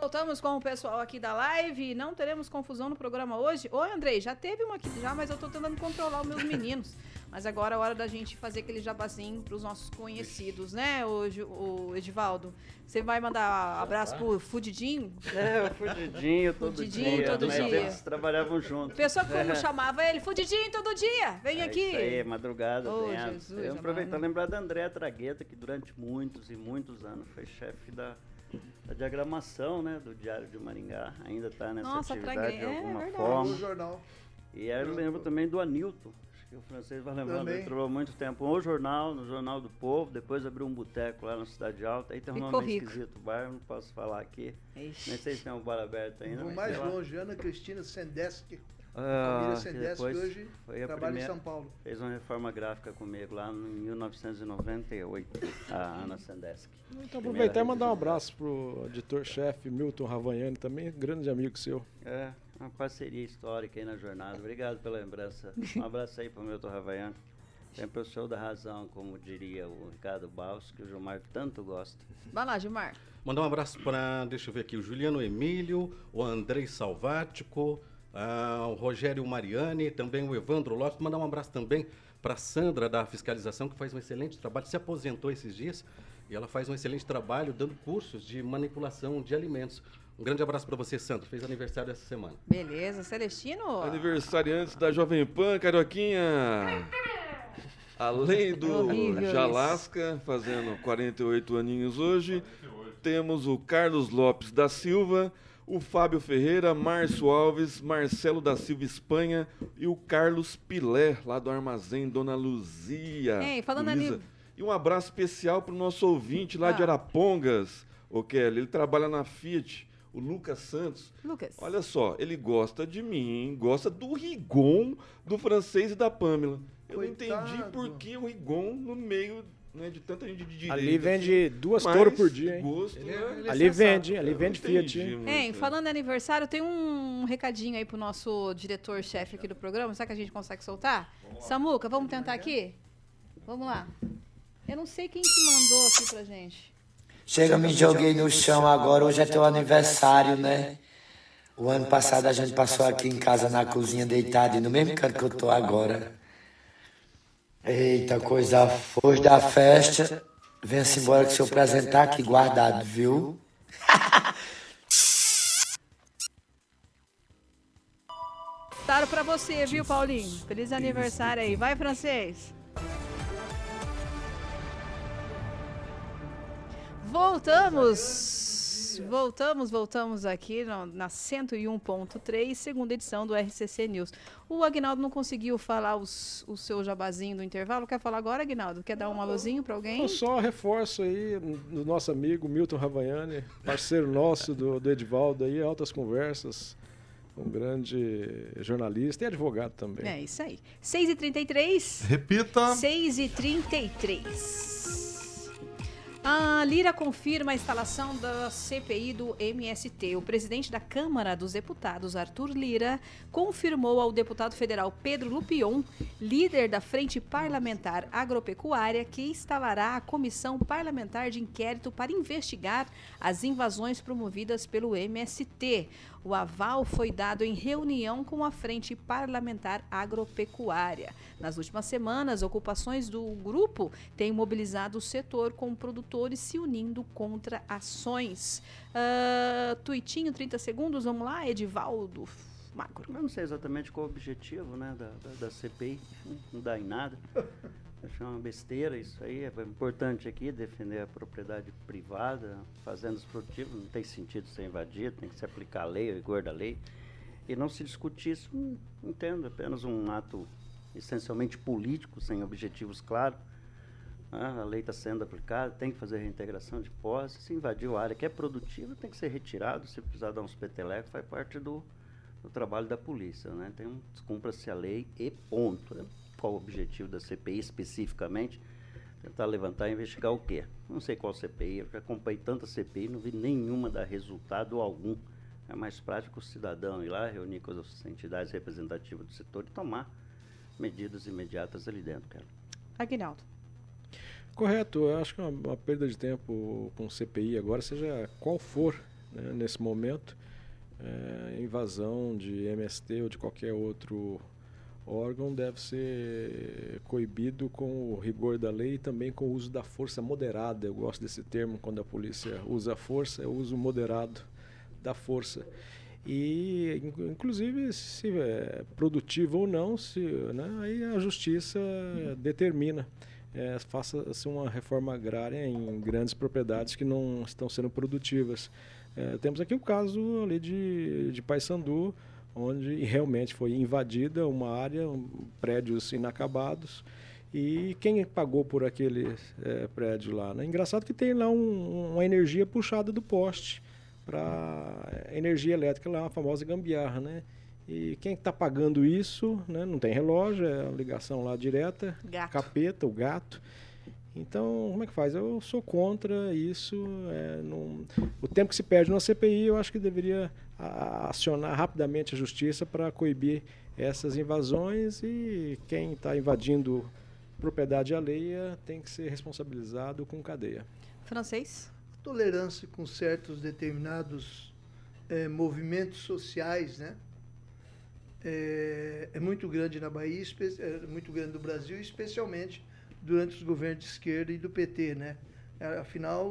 Voltamos com o pessoal aqui da live. Não teremos confusão no programa hoje. Oi, Andrei, já teve uma aqui já, mas eu tô tentando controlar os meus meninos. Mas agora é hora da gente fazer aquele jabazinho pros nossos conhecidos, né, o, o Edivaldo? Você vai mandar abraço pro Fudidinho? É, o Fudidinho todo Fudidinho dia. todo dia. Eles trabalhavam juntos. Pessoa como é. chamava ele, Fudidinho todo dia, vem é aqui. Isso aí, madrugada. Oh, Jesus, eu aproveitar lembrar da Andréa Tragueta, que durante muitos e muitos anos foi chefe da a diagramação né, do Diário de Maringá. Ainda está nessa Nossa, atividade de é alguma é forma. No jornal. E aí eu lembro também do Anilton. Que o francês vai lembrar, ele trabalhou muito tempo no jornal, no Jornal do Povo, depois abriu um boteco lá na Cidade Alta. Aí tem um Ficou nome rico. esquisito, bar, não posso falar aqui. Ixi. Nem sei se tem um bar aberto ainda. Vou mais longe, Ana Cristina Sendeski. Ah, família que hoje trabalha primeira, em São Paulo. Fez uma reforma gráfica comigo lá em 1998, a Ana Sendeski. Então aproveitar e mandar um abraço pro editor-chefe Milton Ravaiani, também grande amigo seu. É, uma parceria histórica aí na jornada. Obrigado pela lembrança. Um abraço aí pro Milton Ravaiani. Sempre o show da razão, como diria o Ricardo Baus, que o Gilmar tanto gosta. Vai lá, Gilmar. Mandar um abraço para, deixa eu ver aqui, o Juliano Emílio, o Andrei Salvático, ah, o Rogério Mariani, também o Evandro Lopes. Mandar um abraço também para Sandra da fiscalização, que faz um excelente trabalho, se aposentou esses dias e ela faz um excelente trabalho dando cursos de manipulação de alimentos. Um grande abraço para você, Sandra. Fez aniversário essa semana. Beleza, Celestino. Aniversariantes da Jovem Pan, Carioquinha. Além do Jalasca, fazendo 48 aninhos hoje, 48. temos o Carlos Lopes da Silva, o Fábio Ferreira, Márcio Alves, Marcelo da Silva Espanha e o Carlos Pilé, lá do Armazém Dona Luzia. Ei, falando ali... E um abraço especial para o nosso ouvinte lá ah. de Arapongas, o Kelly. Ele trabalha na Fiat, o Lucas Santos. Lucas. Olha só, ele gosta de mim, gosta do Rigon, do francês e da Pamela. Eu Coitado. não entendi por que o Rigon no meio né, de tanta gente de direita. Ali vende assim, duas touros por dia, hein? Gosto, ele, é ele ali vende, ali vende Fiat. Hein, falando em aniversário, tem um recadinho aí pro nosso diretor-chefe aqui do programa. Será que a gente consegue soltar? Vamos Samuca, vamos tentar aqui? Vamos lá. Eu não sei quem que mandou aqui pra gente. Chega, me joguei no chão agora. Hoje é teu aniversário, né? O ano passado a gente passou aqui em casa na cozinha deitado, e no mesmo canto que eu tô agora. Eita, coisa hoje da festa. Venha-se embora que seu presente tá aqui guardado, viu? Claro pra você, viu, Paulinho? Feliz aniversário aí. Vai, francês. Voltamos voltamos, voltamos aqui no, na 101.3, segunda edição do RCC News. O Agnaldo não conseguiu falar os, o seu jabazinho do intervalo. Quer falar agora, Agnaldo? Quer dar um alôzinho para alguém? Eu só reforço aí do nosso amigo Milton Ravaiani, parceiro nosso do, do Edivaldo aí, altas conversas um grande jornalista e advogado também. É isso aí. 6h33. Repita. 6h33. A Lira confirma a instalação da CPI do MST. O presidente da Câmara dos Deputados, Arthur Lira, confirmou ao deputado federal Pedro Lupion, líder da Frente Parlamentar Agropecuária, que instalará a comissão parlamentar de inquérito para investigar as invasões promovidas pelo MST. O aval foi dado em reunião com a Frente Parlamentar Agropecuária. Nas últimas semanas, ocupações do grupo têm mobilizado o setor com produtores se unindo contra ações. Uh, tuitinho, 30 segundos, vamos lá, Edivaldo. Macro. Eu não sei exatamente qual o objetivo né, da, da, da CPI, não dá em nada. Acho uma besteira isso aí. É importante aqui defender a propriedade privada, fazendas produtivas, não tem sentido ser invadido, tem que se aplicar a lei, o rigor da lei. E não se discutir isso, entendo, apenas um ato essencialmente político, sem objetivos claros. Ah, a lei está sendo aplicada, tem que fazer reintegração de posse. Se invadiu a área que é produtiva, tem que ser retirado. Se precisar dar uns petelecos, faz parte do, do trabalho da polícia. Né? Tem um, cumpra-se a lei e ponto. Né? Qual o objetivo da CPI especificamente, tentar levantar e investigar o quê? Não sei qual CPI, eu já acompanhei tanta CPI, não vi nenhuma dar resultado algum. É mais prático o cidadão ir lá, reunir com as entidades representativas do setor e tomar medidas imediatas ali dentro, cara. Aguinaldo. Correto, eu acho que é uma, uma perda de tempo com CPI agora, seja qual for né, nesse momento. É, invasão de MST ou de qualquer outro órgão deve ser coibido com o rigor da lei e também com o uso da força moderada. Eu gosto desse termo quando a polícia usa força, é o uso moderado da força. E, inclusive, se é produtivo ou não, se, né, aí a justiça determina. É, Faça-se uma reforma agrária em grandes propriedades que não estão sendo produtivas. É, temos aqui o caso ali de, de Paysandu, onde realmente foi invadida uma área, um, prédios inacabados, e quem pagou por aquele é, prédio lá? Né? Engraçado que tem lá um, uma energia puxada do poste para energia elétrica lá, a famosa gambiarra, né? E quem está pagando isso, né? Não tem relógio, é a ligação lá direta, gato. capeta, o gato. Então, como é que faz? Eu sou contra isso. É, num, o tempo que se perde numa CPI, eu acho que deveria acionar rapidamente a justiça para coibir essas invasões e quem está invadindo propriedade alheia tem que ser responsabilizado com cadeia. Francês? Tolerância com certos determinados é, movimentos sociais, né? É, é, muito grande na Bahia, é muito grande no Brasil, especialmente durante os governos de esquerda e do PT, né? Afinal,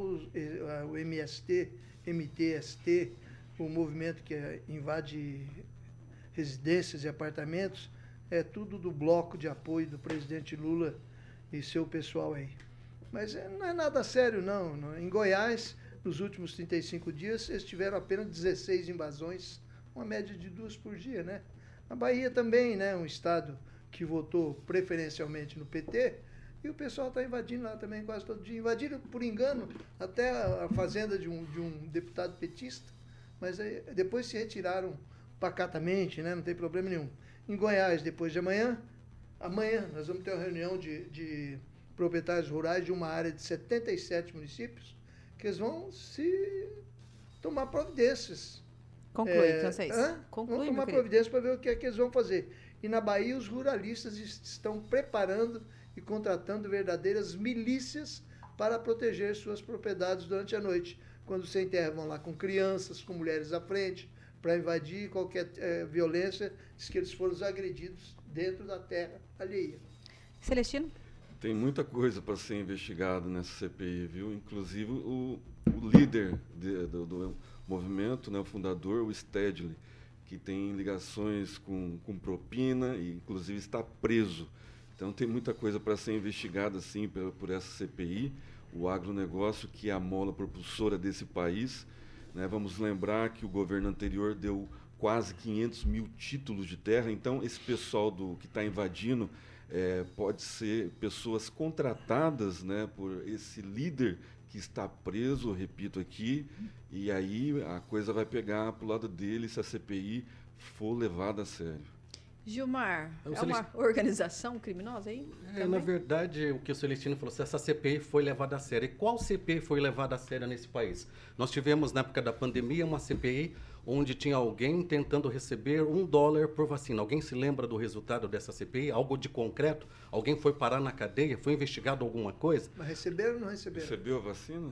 o MST, MTST, o movimento que invade residências e apartamentos, é tudo do bloco de apoio do presidente Lula e seu pessoal aí. Mas é, não é nada sério, não. Em Goiás, nos últimos 35 dias, eles tiveram apenas 16 invasões, uma média de duas por dia, né? A Bahia também, né? Um estado que votou preferencialmente no PT, e o pessoal está invadindo lá também quase todo dia. Invadiram, por engano, até a fazenda de um, de um deputado petista, mas aí, depois se retiraram pacatamente, né? não tem problema nenhum. Em Goiás, depois de amanhã, amanhã nós vamos ter uma reunião de, de proprietários rurais de uma área de 77 municípios, que eles vão se tomar providências. Conclui, é, francês. Conclui, vão tomar providências para ver o que é que eles vão fazer. E na Bahia, os ruralistas estão preparando e contratando verdadeiras milícias para proteger suas propriedades durante a noite. Quando sem terra vão lá com crianças, com mulheres à frente, para invadir qualquer é, violência, diz que eles foram agredidos dentro da terra alheia. Celestino? Tem muita coisa para ser investigado nessa CPI, viu? Inclusive o, o líder de, do, do, movimento, né, o fundador, o Stedley, que tem ligações com, com propina e inclusive está preso. Então tem muita coisa para ser investigada assim por, por, essa CPI, o agronegócio que é a mola propulsora desse país. Né? Vamos lembrar que o governo anterior deu quase 500 mil títulos de terra, então esse pessoal do que está invadindo é, pode ser pessoas contratadas né, por esse líder que está preso, repito aqui, e aí a coisa vai pegar para o lado dele se a CPI for levada a sério. Gilmar, é, é uma organização criminosa aí? É, na verdade, o que o Celestino falou, se essa CPI foi levada a sério. E qual CPI foi levada a sério nesse país? Nós tivemos, na época da pandemia, uma CPI onde tinha alguém tentando receber um dólar por vacina. Alguém se lembra do resultado dessa CPI? Algo de concreto? Alguém foi parar na cadeia? Foi investigado alguma coisa? Mas receberam ou não receberam? Recebeu a vacina?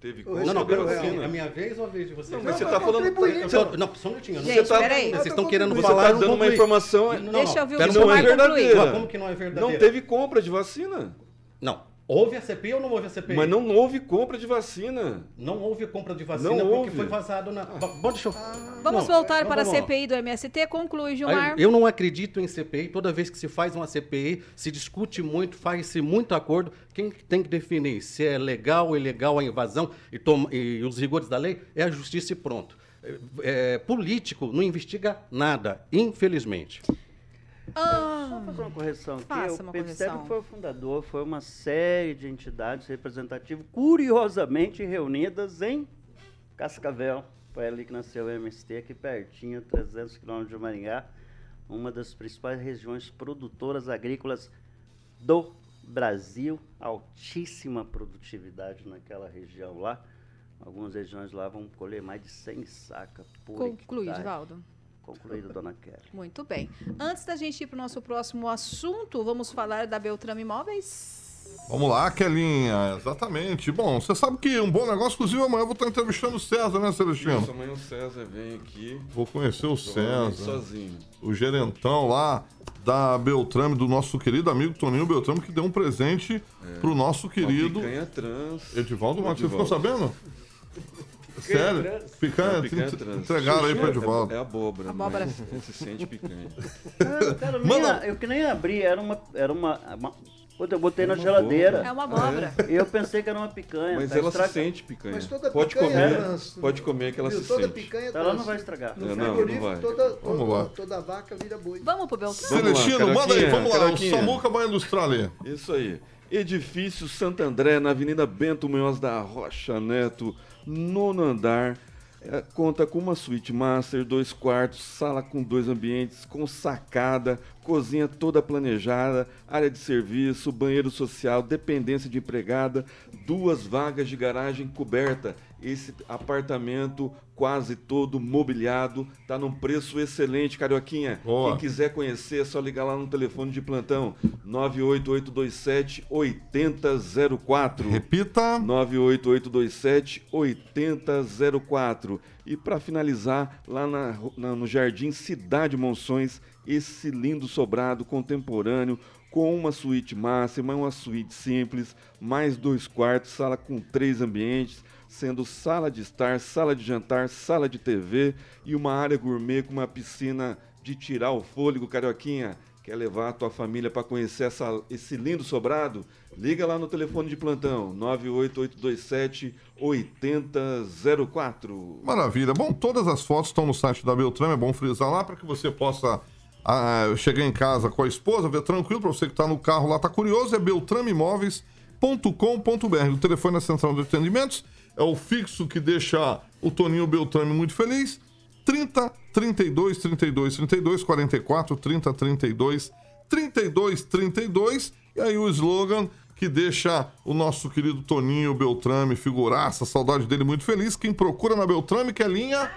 Teve como? Não, não, pera, é a minha vez ou a vez de vocês? Não, mas você está falando. Tô, não, só um minutinho. Gente, você peraí. Vocês estão querendo você falar. Você está dando uma informação. Não, não, Deixa eu ouvir o Não é verdadeira. Como que não é verdadeira? Não teve compra de vacina. Não. Houve a CPI ou não houve a CPI? Mas não houve compra de vacina. Não houve compra de vacina não porque houve. foi vazado na. Bom, deixa eu... ah, vamos não, voltar para a CPI do MST. Conclui, Gilmar. Eu não acredito em CPI. Toda vez que se faz uma CPI, se discute muito, faz-se muito acordo. Quem tem que definir se é legal ou ilegal a invasão e, toma, e os rigores da lei é a justiça e pronto. É, é, político não investiga nada, infelizmente. Ah, Só fazer uma correção aqui. Faça o correção. foi o fundador, foi uma série de entidades representativas, curiosamente reunidas em Cascavel. Foi ali que nasceu o MST, aqui pertinho, 300 quilômetros de Maringá, uma das principais regiões produtoras agrícolas do Brasil. Altíssima produtividade naquela região lá. Algumas regiões lá vão colher mais de 100 sacas por conclui, hectare. Divaldo. Concluído, dona Kelly. Muito bem. Antes da gente ir para o nosso próximo assunto, vamos falar da Beltrame Imóveis. Vamos lá, Kelinha, exatamente. Bom, você sabe que um bom negócio, inclusive amanhã eu vou estar entrevistando o César, né, Celestino? Isso, amanhã o César vem aqui. Vou conhecer o César. sozinho. O gerentão lá da Beltrame, do nosso querido amigo Toninho Beltrame, que deu um presente é. pro nosso querido. Trans. Edivaldo você ficou sabendo? Sério? Picanha, picanha trans. entregaram aí pro Edivaldo. É, é abóbora. Abóbora. Se sente picanha. Cara, cara eu, eu que nem abri, era uma. Era uma, uma eu botei é na geladeira. É uma abóbora. E eu pensei que era uma picanha. Mas tá ela estraga... se sente picanha. Mas toda pode picanha comer, é pode comer que ela Viu? se toda sente. Picanha então ela não vai estragar. No não, não vai. Toda, vamos lá. Toda vaca vira boi. Vamos pro Beltrão. Celestino, manda aí, vamos lá. O Samuca vai ilustrar ali. Isso aí. Edifício Santo André, na Avenida Bento Munhoz da Rocha Neto, nono andar. É, conta com uma suíte master, dois quartos, sala com dois ambientes, com sacada, cozinha toda planejada, área de serviço, banheiro social, dependência de empregada, duas vagas de garagem coberta. Esse apartamento quase todo mobiliado, tá num preço excelente, Carioquinha. Boa. Quem quiser conhecer é só ligar lá no telefone de plantão 98827 8004. Repita. 98827 8004. E para finalizar, lá na, na, no Jardim Cidade Monções, esse lindo sobrado contemporâneo com uma suíte máxima, uma suíte simples, mais dois quartos, sala com três ambientes, sendo sala de estar, sala de jantar, sala de TV e uma área gourmet com uma piscina de tirar o fôlego, Carioquinha. Quer levar a tua família para conhecer essa, esse lindo sobrado? Liga lá no telefone de plantão, 98827 8004. Maravilha. Bom, todas as fotos estão no site da Beltrame, é bom frisar lá para que você possa ah, chegar em casa com a esposa, ver tranquilo, para você que está no carro lá, está curioso, é beltrameimóveis.com.br. O telefone da Central de Atendimentos é o fixo que deixa o Toninho Beltrame muito feliz. 30 32 32 32 44 30 32 32 32 e aí o slogan que deixa o nosso querido Toninho Beltrame, figuraça, saudade dele muito feliz. Quem procura na Beltrame, que é linha.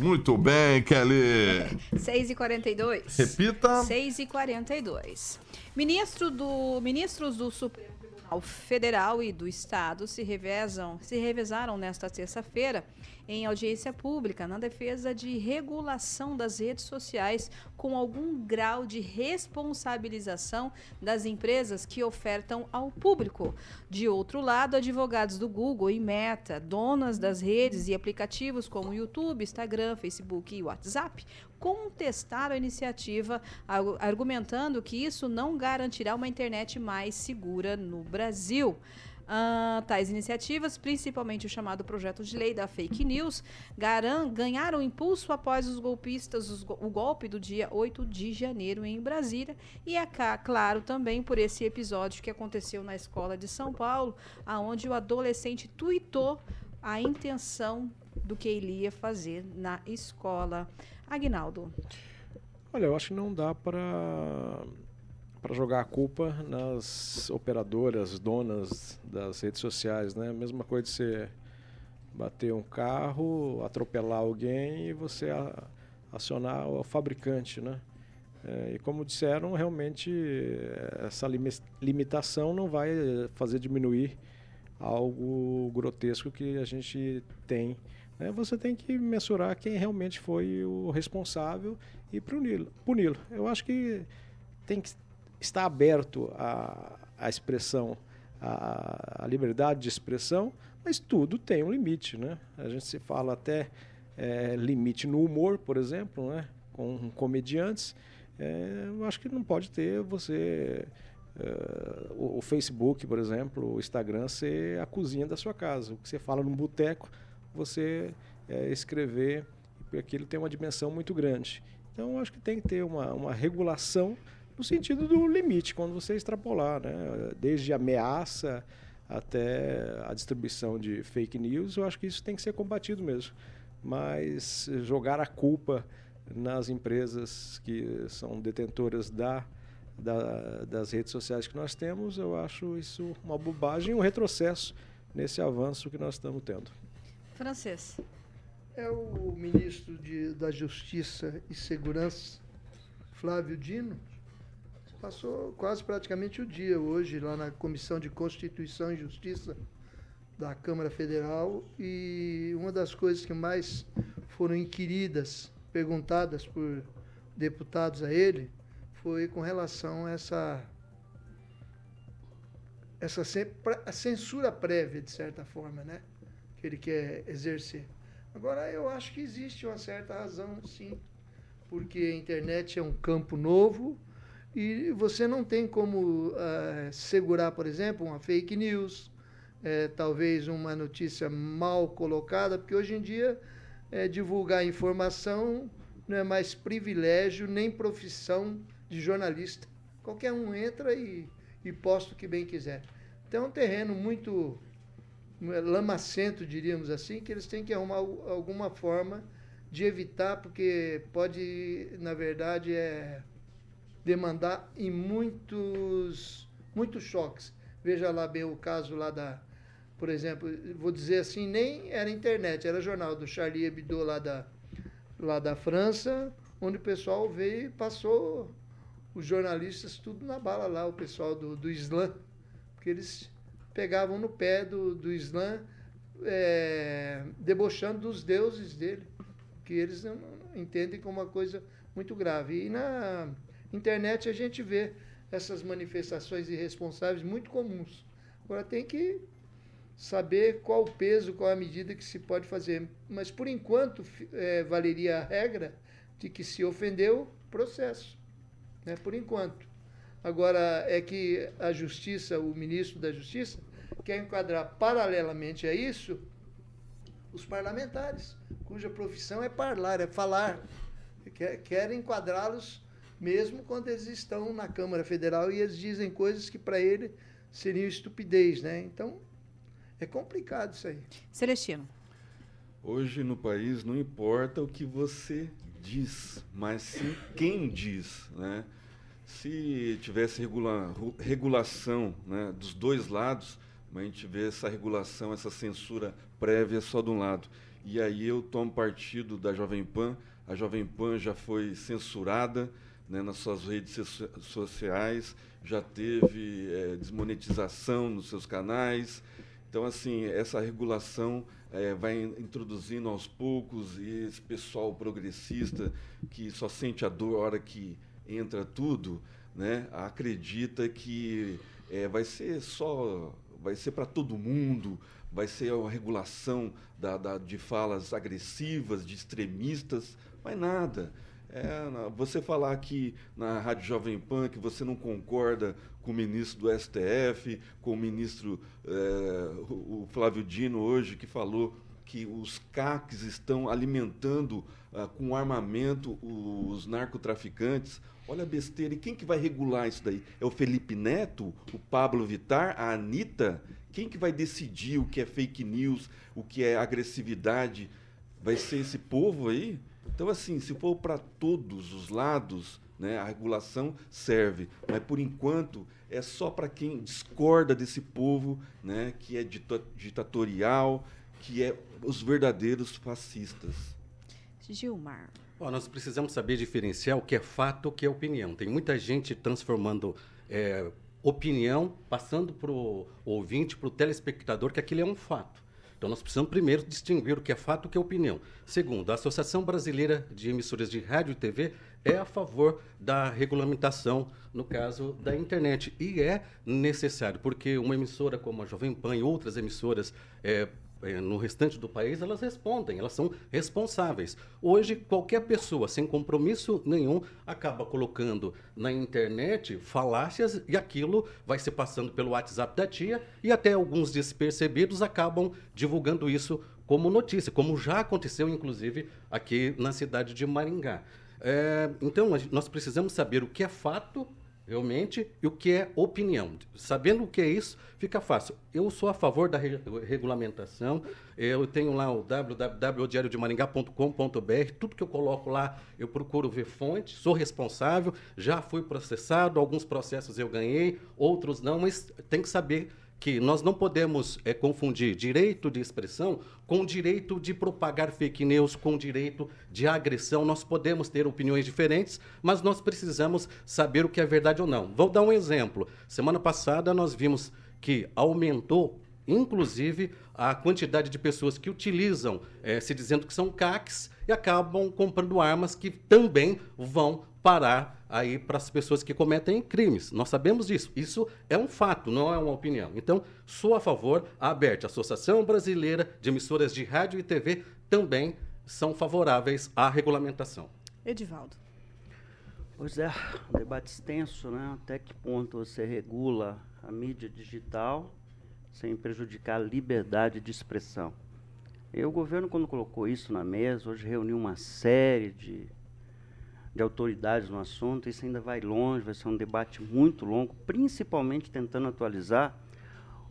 Muito bem, Kelly. 6 e 42 Repita. 6 e 42 Ministro do, ministros do Supremo Tribunal Federal e do Estado se revezam, se revezaram nesta terça-feira em audiência pública na defesa de regulação das redes sociais com algum grau de responsabilização das empresas que ofertam ao público. De outro lado, advogados do Google e Meta, donas das redes e aplicativos como YouTube, Instagram, Facebook e WhatsApp, contestaram a iniciativa, argumentando que isso não garantirá uma internet mais segura no Brasil. Uh, tais iniciativas, principalmente o chamado projeto de lei da fake news, garan, ganharam impulso após os golpistas, os, o golpe do dia 8 de janeiro em Brasília. E é claro também por esse episódio que aconteceu na escola de São Paulo, aonde o adolescente tuitou a intenção do que ele ia fazer na escola. Agnaldo. Olha, eu acho que não dá para para jogar a culpa nas operadoras, donas das redes sociais, né? Mesma coisa de você bater um carro, atropelar alguém e você acionar o fabricante, né? É, e como disseram, realmente essa limitação não vai fazer diminuir algo grotesco que a gente tem. Né? Você tem que mensurar quem realmente foi o responsável e puni-lo. Puni Eu acho que tem que está aberto à, à expressão, à, à, liberdade de expressão, mas tudo tem um limite, né? A gente se fala até é, limite no humor, por exemplo, né? Com comediantes, é, eu acho que não pode ter você é, o, o, Facebook, por exemplo, o Instagram ser a cozinha da sua casa. O que você fala no boteco, você é, escrever, porque aquilo tem uma dimensão muito grande. Então, acho que tem que ter uma, uma regulação no sentido do limite, quando você extrapolar, né? desde ameaça até a distribuição de fake news, eu acho que isso tem que ser combatido mesmo. Mas jogar a culpa nas empresas que são detentoras da, da, das redes sociais que nós temos, eu acho isso uma bobagem e um retrocesso nesse avanço que nós estamos tendo. Francês. É o ministro de, da Justiça e Segurança, Flávio Dino, Passou quase praticamente o dia hoje lá na Comissão de Constituição e Justiça da Câmara Federal e uma das coisas que mais foram inquiridas, perguntadas por deputados a ele, foi com relação a essa essa censura prévia, de certa forma, né? Que ele quer exercer. Agora, eu acho que existe uma certa razão, sim, porque a internet é um campo novo e você não tem como uh, segurar, por exemplo, uma fake news, é, talvez uma notícia mal colocada, porque hoje em dia é, divulgar informação não é mais privilégio nem profissão de jornalista. Qualquer um entra e, e posta o que bem quiser. Então é um terreno muito é, lamacento, diríamos assim, que eles têm que arrumar alguma forma de evitar, porque pode, na verdade, é demandar em muitos, muitos choques. Veja lá bem o caso lá da, por exemplo, vou dizer assim, nem era internet, era jornal do Charlie Hebdo lá da, lá da França, onde o pessoal veio e passou os jornalistas tudo na bala lá, o pessoal do, do Islã, porque eles pegavam no pé do, do Islã, é, debochando dos deuses dele, que eles não, entendem como uma coisa muito grave. E na internet a gente vê essas manifestações irresponsáveis muito comuns. Agora tem que saber qual o peso, qual a medida que se pode fazer. Mas por enquanto é, valeria a regra de que se ofendeu, processo. Né? Por enquanto. Agora é que a justiça, o ministro da Justiça, quer enquadrar paralelamente a isso os parlamentares, cuja profissão é falar, é falar. Quer, quer enquadrá-los mesmo quando eles estão na Câmara Federal e eles dizem coisas que para ele seriam estupidez, né? Então, é complicado isso aí. Celestino. Hoje no país não importa o que você diz, mas sim quem diz, né? Se tivesse regula regulação né, dos dois lados, mas a gente vê essa regulação, essa censura prévia só de um lado. E aí eu tomo partido da Jovem Pan. A Jovem Pan já foi censurada, né, nas suas redes sociais, já teve é, desmonetização nos seus canais. Então, assim, essa regulação é, vai introduzindo aos poucos e esse pessoal progressista que só sente a dor a hora que entra tudo, né, acredita que é, vai ser só, vai ser para todo mundo, vai ser uma regulação da, da, de falas agressivas, de extremistas, mas nada. É, você falar aqui na Rádio Jovem Pan que você não concorda com o ministro do STF, com o ministro é, o Flávio Dino hoje, que falou que os CACs estão alimentando uh, com armamento os narcotraficantes. Olha a besteira. E quem que vai regular isso daí? É o Felipe Neto? O Pablo Vitar? A Anitta? Quem que vai decidir o que é fake news, o que é agressividade? Vai ser esse povo aí? Então, assim, se for para todos os lados, né, a regulação serve, mas por enquanto é só para quem discorda desse povo, né, que é ditatorial, que é os verdadeiros fascistas. Gilmar. Oh, nós precisamos saber diferenciar o que é fato e o que é opinião. Tem muita gente transformando é, opinião, passando para o ouvinte, para o telespectador, que aquilo é um fato. Então, nós precisamos primeiro distinguir o que é fato e o que é opinião. Segundo, a Associação Brasileira de Emissoras de Rádio e TV é a favor da regulamentação, no caso da internet. E é necessário, porque uma emissora como a Jovem Pan e outras emissoras é, no restante do país, elas respondem, elas são responsáveis. Hoje, qualquer pessoa sem compromisso nenhum acaba colocando na internet falácias e aquilo vai se passando pelo WhatsApp da tia e até alguns despercebidos acabam divulgando isso como notícia, como já aconteceu, inclusive, aqui na cidade de Maringá. É, então, nós precisamos saber o que é fato realmente e o que é opinião. Sabendo o que é isso, fica fácil. Eu sou a favor da re regulamentação. Eu tenho lá o www.diariodemaringá.com.br. Tudo que eu coloco lá, eu procuro ver fonte. Sou responsável. Já fui processado. Alguns processos eu ganhei, outros não. Mas tem que saber que nós não podemos é, confundir direito de expressão com direito de propagar fake news, com direito de agressão. Nós podemos ter opiniões diferentes, mas nós precisamos saber o que é verdade ou não. Vou dar um exemplo. Semana passada nós vimos que aumentou inclusive a quantidade de pessoas que utilizam, é, se dizendo que são CACs, e acabam comprando armas que também vão parar aí para as pessoas que cometem crimes. Nós sabemos disso. Isso é um fato, não é uma opinião. Então, sou a favor, a ABERT, Associação Brasileira de Emissoras de Rádio e TV, também são favoráveis à regulamentação. Edivaldo. Pois é, um debate extenso, né? Até que ponto você regula a mídia digital sem prejudicar a liberdade de expressão? E o governo, quando colocou isso na mesa, hoje reuniu uma série de de autoridades no assunto. Isso ainda vai longe, vai ser um debate muito longo, principalmente tentando atualizar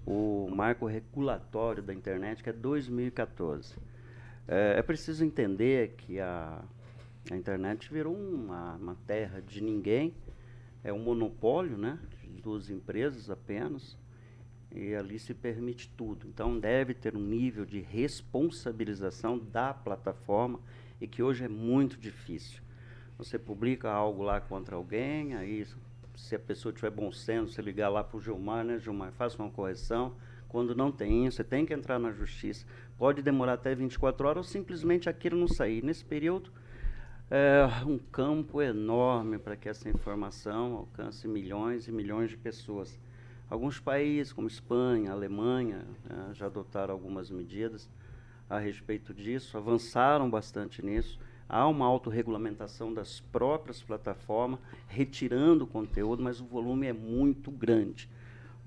o marco regulatório da internet, que é 2014. É, é preciso entender que a, a internet virou uma, uma terra de ninguém, é um monopólio né, de duas empresas apenas, e ali se permite tudo. Então deve ter um nível de responsabilização da plataforma e que hoje é muito difícil. Você publica algo lá contra alguém, aí se a pessoa tiver bom senso, você ligar lá para o Gilmar, né, Gilmar, faça uma correção. Quando não tem isso, você tem que entrar na justiça. Pode demorar até 24 horas ou simplesmente aquilo não sair. Nesse período, é um campo enorme para que essa informação alcance milhões e milhões de pessoas. Alguns países, como Espanha, Alemanha, né, já adotaram algumas medidas a respeito disso, avançaram bastante nisso. Há uma autorregulamentação das próprias plataformas, retirando o conteúdo, mas o volume é muito grande.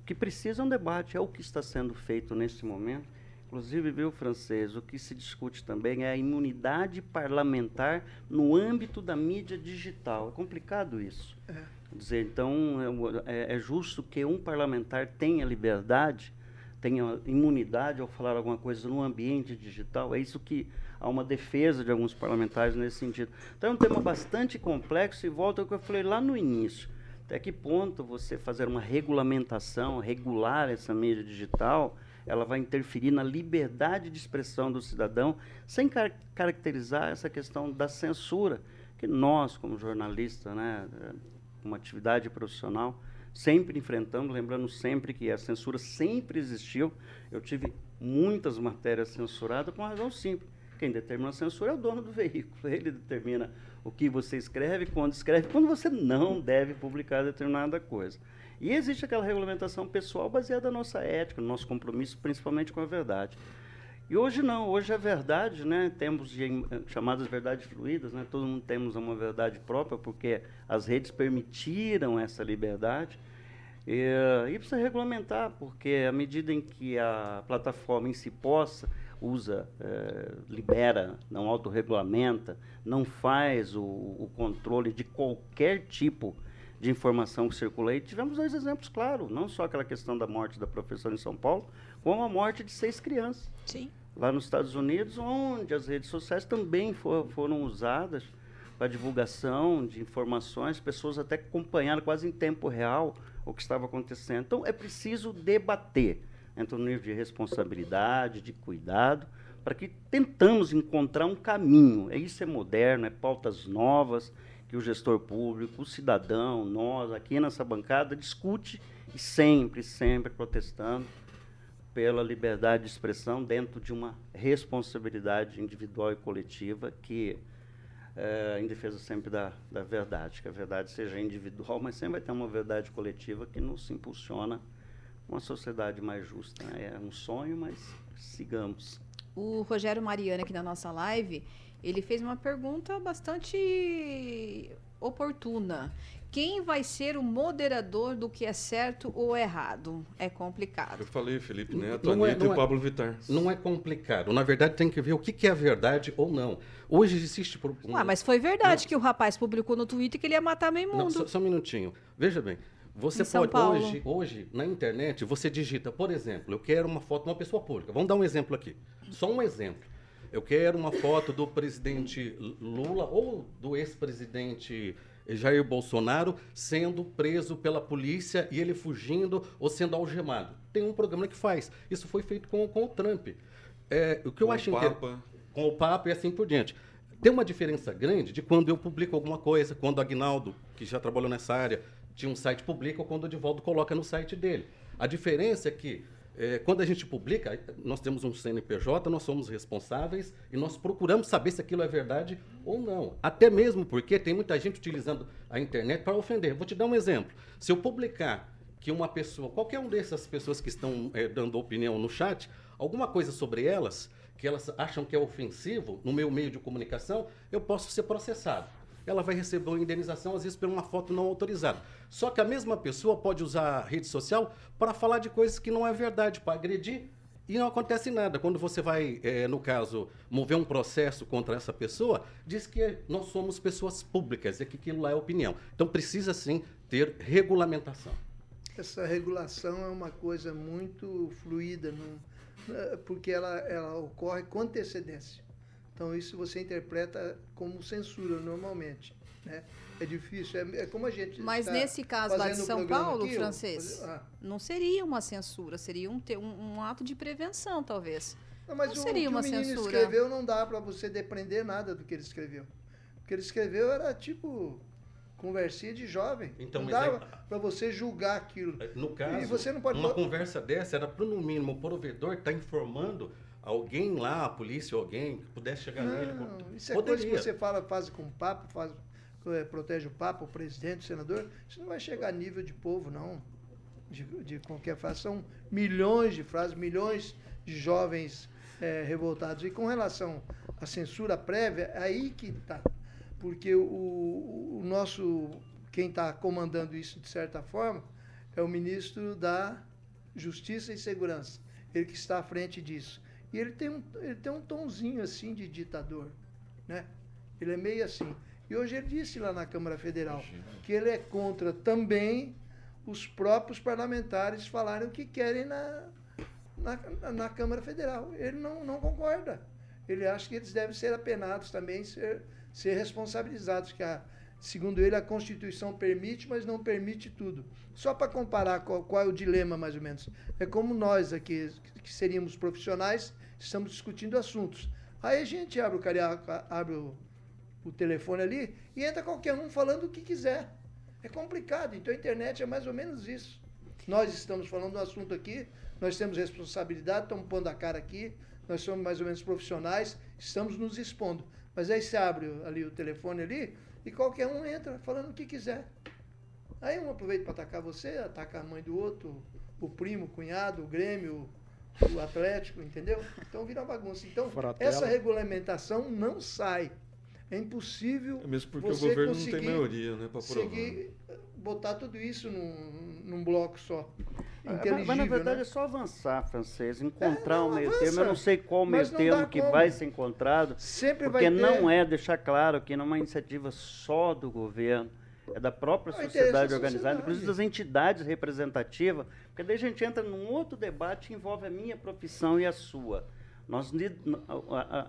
O que precisa é um debate, é o que está sendo feito nesse momento. Inclusive, viu, francês, o que se discute também é a imunidade parlamentar no âmbito da mídia digital. É complicado isso. É. Quer dizer, então, é, é justo que um parlamentar tenha liberdade, tenha imunidade ao falar alguma coisa no ambiente digital. É isso que há uma defesa de alguns parlamentares nesse sentido. Então é um tema bastante complexo e volta ao que eu falei lá no início. Até que ponto você fazer uma regulamentação, regular essa mídia digital, ela vai interferir na liberdade de expressão do cidadão, sem car caracterizar essa questão da censura, que nós, como jornalistas, né, uma atividade profissional, sempre enfrentamos, lembrando sempre que a censura sempre existiu. Eu tive muitas matérias censuradas por uma razão simples. Quem determina a censura é o dono do veículo. Ele determina o que você escreve, quando escreve, quando você não deve publicar determinada coisa. E existe aquela regulamentação pessoal baseada na nossa ética, no nosso compromisso, principalmente com a verdade. E hoje não, hoje a verdade, né, temos de, chamadas verdades fluídas, né, todo mundo temos uma verdade própria, porque as redes permitiram essa liberdade. E, e precisa regulamentar, porque à medida em que a plataforma em si possa usa, é, libera, não autorregulamenta, não faz o, o, controle de qualquer tipo de informação que circula aí. Tivemos dois exemplos claros, não só aquela questão da morte da professora em São Paulo, como a morte de seis crianças. Sim. Lá nos Estados Unidos, onde as redes sociais também for, foram usadas para divulgação de informações, pessoas até acompanharam quase em tempo real o que estava acontecendo. Então, é preciso debater entra no nível de responsabilidade, de cuidado, para que tentamos encontrar um caminho. É isso é moderno, é pautas novas que o gestor público, o cidadão, nós aqui nessa bancada discute e sempre, sempre protestando pela liberdade de expressão dentro de uma responsabilidade individual e coletiva que é, em defesa sempre da, da verdade, que a verdade seja individual, mas sempre vai ter uma verdade coletiva que nos impulsiona uma sociedade mais justa. Né? É um sonho, mas sigamos. O Rogério Mariana, aqui na nossa live, ele fez uma pergunta bastante oportuna. Quem vai ser o moderador do que é certo ou errado? É complicado. Eu falei, Felipe Neto, não Anitta é, não e é, Pablo Vittar. Não é complicado. Na verdade, tem que ver o que, que é verdade ou não. Hoje existe... Um... Ah, mas foi verdade não. que o rapaz publicou no Twitter que ele ia matar meio mundo. Não, só, só um minutinho. Veja bem, você pode, hoje, hoje, na internet, você digita, por exemplo, eu quero uma foto de uma pessoa pública. Vamos dar um exemplo aqui. Só um exemplo. Eu quero uma foto do presidente Lula ou do ex-presidente Jair Bolsonaro sendo preso pela polícia e ele fugindo ou sendo algemado. Tem um programa que faz. Isso foi feito com, com o Trump. É, o que eu com acho o Papa. Com o Papa e assim por diante. Tem uma diferença grande de quando eu publico alguma coisa, quando o Agnaldo, que já trabalhou nessa área, tinha um site publica ou quando o Divaldo coloca no site dele. A diferença é que é, quando a gente publica, nós temos um CNPJ, nós somos responsáveis e nós procuramos saber se aquilo é verdade ou não. Até mesmo porque tem muita gente utilizando a internet para ofender. Vou te dar um exemplo. Se eu publicar que uma pessoa, qualquer um dessas pessoas que estão é, dando opinião no chat, alguma coisa sobre elas, que elas acham que é ofensivo no meu meio de comunicação, eu posso ser processado ela vai receber uma indenização, às vezes, por uma foto não autorizada. Só que a mesma pessoa pode usar a rede social para falar de coisas que não é verdade, para agredir e não acontece nada. Quando você vai, é, no caso, mover um processo contra essa pessoa, diz que nós somos pessoas públicas e que aquilo lá é opinião. Então precisa sim ter regulamentação. Essa regulação é uma coisa muito fluida, não, porque ela, ela ocorre com antecedência. Então isso você interpreta como censura normalmente. Né? É difícil, é, é como a gente. Mas tá nesse caso lá de São Paulo, aqui, francês, ah. não seria uma censura, seria um, um, um ato de prevenção, talvez. Não, mas não o, seria o uma que o menino censura. escreveu não dá para você depreender nada do que ele escreveu. O que ele escreveu era tipo conversinha de jovem. Então, não dava para você julgar aquilo. No caso, e você não pode uma conversa dessa era para no mínimo o provedor estar tá informando alguém lá, a polícia, alguém que pudesse chegar não, nele. Isso é Poderia. coisa que você fala, faz com o papo, faz, é, protege o papo, o presidente, o senador. Isso não vai chegar a nível de povo, não. De, de qualquer frase. São milhões de frases, milhões de jovens é, revoltados. E com relação à censura prévia, é aí que está. Porque o, o nosso, quem está comandando isso de certa forma, é o ministro da Justiça e Segurança. Ele que está à frente disso. E ele tem um, ele tem um tonzinho assim de ditador, né? Ele é meio assim. E hoje ele disse lá na Câmara Federal que ele é contra também os próprios parlamentares falarem o que querem na, na, na Câmara Federal. Ele não, não concorda. Ele acha que eles devem ser apenados também, ser, ser responsabilizados, que a, segundo ele a Constituição permite, mas não permite tudo. Só para comparar qual, qual, é o dilema, mais ou menos. É como nós aqui, que seríamos profissionais, estamos discutindo assuntos. Aí a gente abre o, cariaco, abre o, o telefone ali e entra qualquer um falando o que quiser. É complicado. Então a internet é mais ou menos isso. Nós estamos falando do assunto aqui, nós temos responsabilidade, estamos pondo a cara aqui, nós somos mais ou menos profissionais, estamos nos expondo. Mas aí se abre ali o telefone ali e qualquer um entra falando o que quiser. Aí um aproveita para atacar você, ataca a mãe do outro, o primo, o cunhado, o Grêmio, o Atlético, entendeu? Então vira uma bagunça. Então, Fratela. essa regulamentação não sai. É impossível. É mesmo porque o governo não tem maioria, né, para aprovar. Seguir, botar tudo isso num, num bloco só. Mas, mas, na verdade né? é só avançar, francês, encontrar é, um meio avança, termo. Eu não sei qual meio termo que como. vai ser encontrado. Sempre porque vai ter. não é deixar claro que não é uma iniciativa só do governo é da própria sociedade organizada, inclusive das entidades representativas, porque daí a gente entra num outro debate que envolve a minha profissão e a sua. Nós,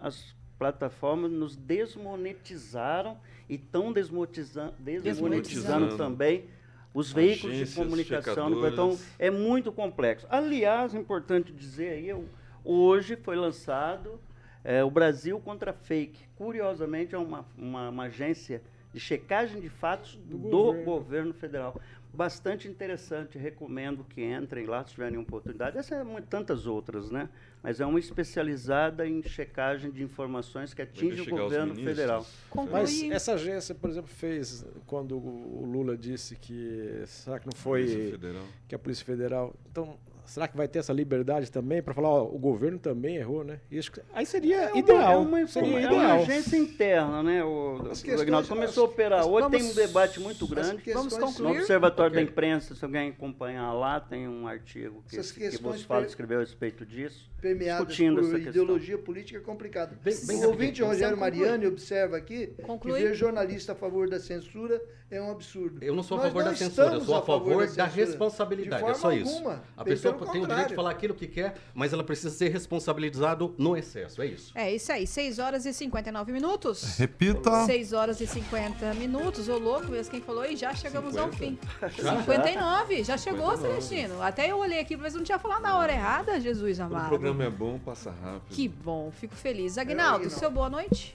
as plataformas nos desmonetizaram e estão desmonetizando, desmonetizando também os veículos Agências, de comunicação. Então, é muito complexo. Aliás, importante dizer aí, eu, hoje foi lançado é, o Brasil contra Fake. Curiosamente, é uma, uma, uma agência de checagem de fatos do, do governo. governo. federal. Bastante interessante, recomendo que entrem lá se tiverem oportunidade. Essa é uma, tantas outras, né? Mas é uma especializada em checagem de informações que atinge o governo federal. Mas essa agência, por exemplo, fez quando o Lula disse que será que não foi a que a Polícia Federal. Então, Será que vai ter essa liberdade também para falar, ó, o governo também errou, né? Isso, aí seria é uma, ideal. É uma, seria é ideal. uma agência interna, né? O, o Agnaldo começou a operar. Hoje vamos, tem um debate muito grande. Vamos concluir. No Observatório okay. da Imprensa, se alguém acompanhar lá, tem um artigo que, que você fala, escreveu a respeito disso. Permeadas discutindo por essa ideologia política complicada. Bem, bem o ouvinte Rogério Mariani observa aqui Conclui. que ver jornalista a favor da censura é um absurdo. Eu não sou a favor da censura, eu sou a favor, da, da responsabilidade. É só isso. A pessoa tem o direito de falar aquilo que quer, mas ela precisa ser responsabilizado no excesso, é isso. É isso aí, 6 horas e 59 minutos. Repita. 6 horas e 50 minutos, ô louco, mesmo quem falou, e já chegamos 50? ao fim. Já? 59, já chegou, 59. Celestino. Até eu olhei aqui, mas não tinha falado na hora errada, Jesus amado. O programa é bom, passa rápido. Que bom, fico feliz. Agnaldo, seu boa noite.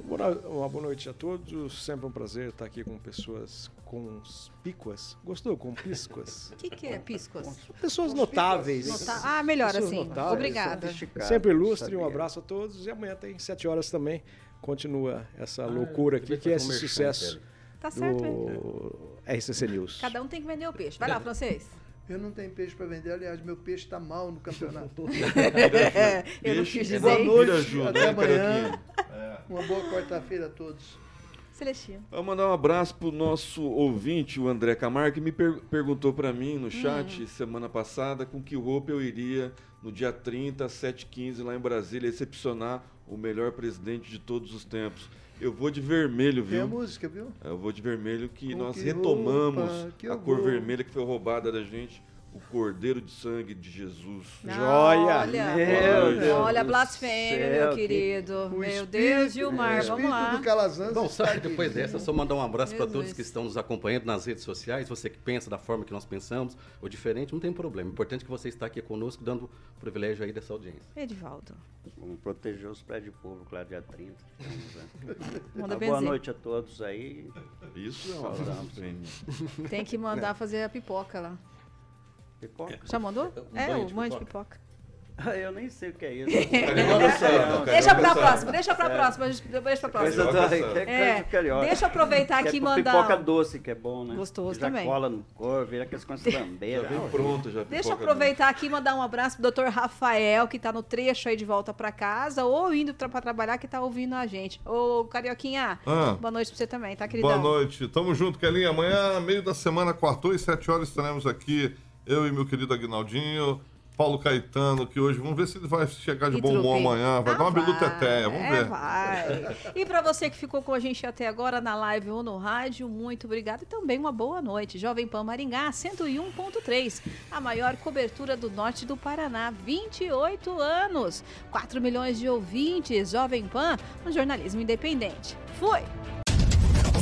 Uma boa noite a todos. Sempre um prazer estar aqui com pessoas com píquas. Gostou? Com piscas? O que, que é piscas? Pessoas notáveis. Nota ah, melhor pessoas assim. Notáveis. Obrigada. Sempre ilustre. Um abraço a todos. E amanhã tem sete horas também. Continua essa ah, loucura aqui, que é esse sucesso tá certo, do RCC News. Cada um tem que vender o peixe. Vai lá, francês. Eu não tenho peixe para vender, aliás, meu peixe está mal no campeonato. é, eu não quis dizer. Boa noite, até amanhã. Uma boa quarta-feira a todos. Celestino. Vou mandar um abraço pro nosso ouvinte, o André Camargo, que me per perguntou para mim no chat hum. semana passada com que roupa eu iria no dia 30, 7h15, lá em Brasília, recepcionar o melhor presidente de todos os tempos. Eu vou de vermelho, viu? Tem a música, viu? Eu vou de vermelho que com nós que retomamos roupa, a cor vou. vermelha que foi roubada da gente o cordeiro de sangue de Jesus. Não, Joia! Olha, meu Deus olha blasfêmia, meu querido. Que... Meu Deus, Gilmar, é. vamos lá. Do Calazans Bom, sabe, depois dessa, só mandar um abraço para todos que estão nos acompanhando nas redes sociais. Você que pensa da forma que nós pensamos, ou diferente, não tem problema. O importante é que você está aqui conosco, dando o privilégio aí dessa audiência. Edivaldo. Vamos proteger os prédios públicos lá dia 30. Manda boa noite a todos aí. Isso é uma Tem que mandar fazer a pipoca lá. Pipoca? Já mandou? Um é, o mãe de pipoca. Eu nem sei o que é isso. deixa pra próxima, deixa pra próxima, deixa pra próxima. É, deixa eu aproveitar aqui e mandar. Pipoca doce, que é bom, né? Gostoso já também. cola no corpo, vira aqueles com lambeira. Já vem pronto, já. Deixa eu aproveitar aqui e mandar um abraço pro Dr. Rafael, que tá no trecho aí de volta pra casa, ou indo pra, pra trabalhar, que tá ouvindo a gente. Ô, Carioquinha, ah, boa noite pra você também, tá, queridão? Boa noite. Tamo junto, Kelinha. Amanhã, meio da semana, quartou e sete horas, estaremos aqui eu e meu querido Aguinaldinho, Paulo Caetano, que hoje, vamos ver se ele vai chegar de e bom humor amanhã. Vai ah, dar uma biluteteia, vamos é, ver. Vai. E para você que ficou com a gente até agora na live ou no rádio, muito obrigado e também uma boa noite. Jovem Pan Maringá 101.3, a maior cobertura do norte do Paraná, 28 anos, 4 milhões de ouvintes. Jovem Pan, um jornalismo independente. Fui!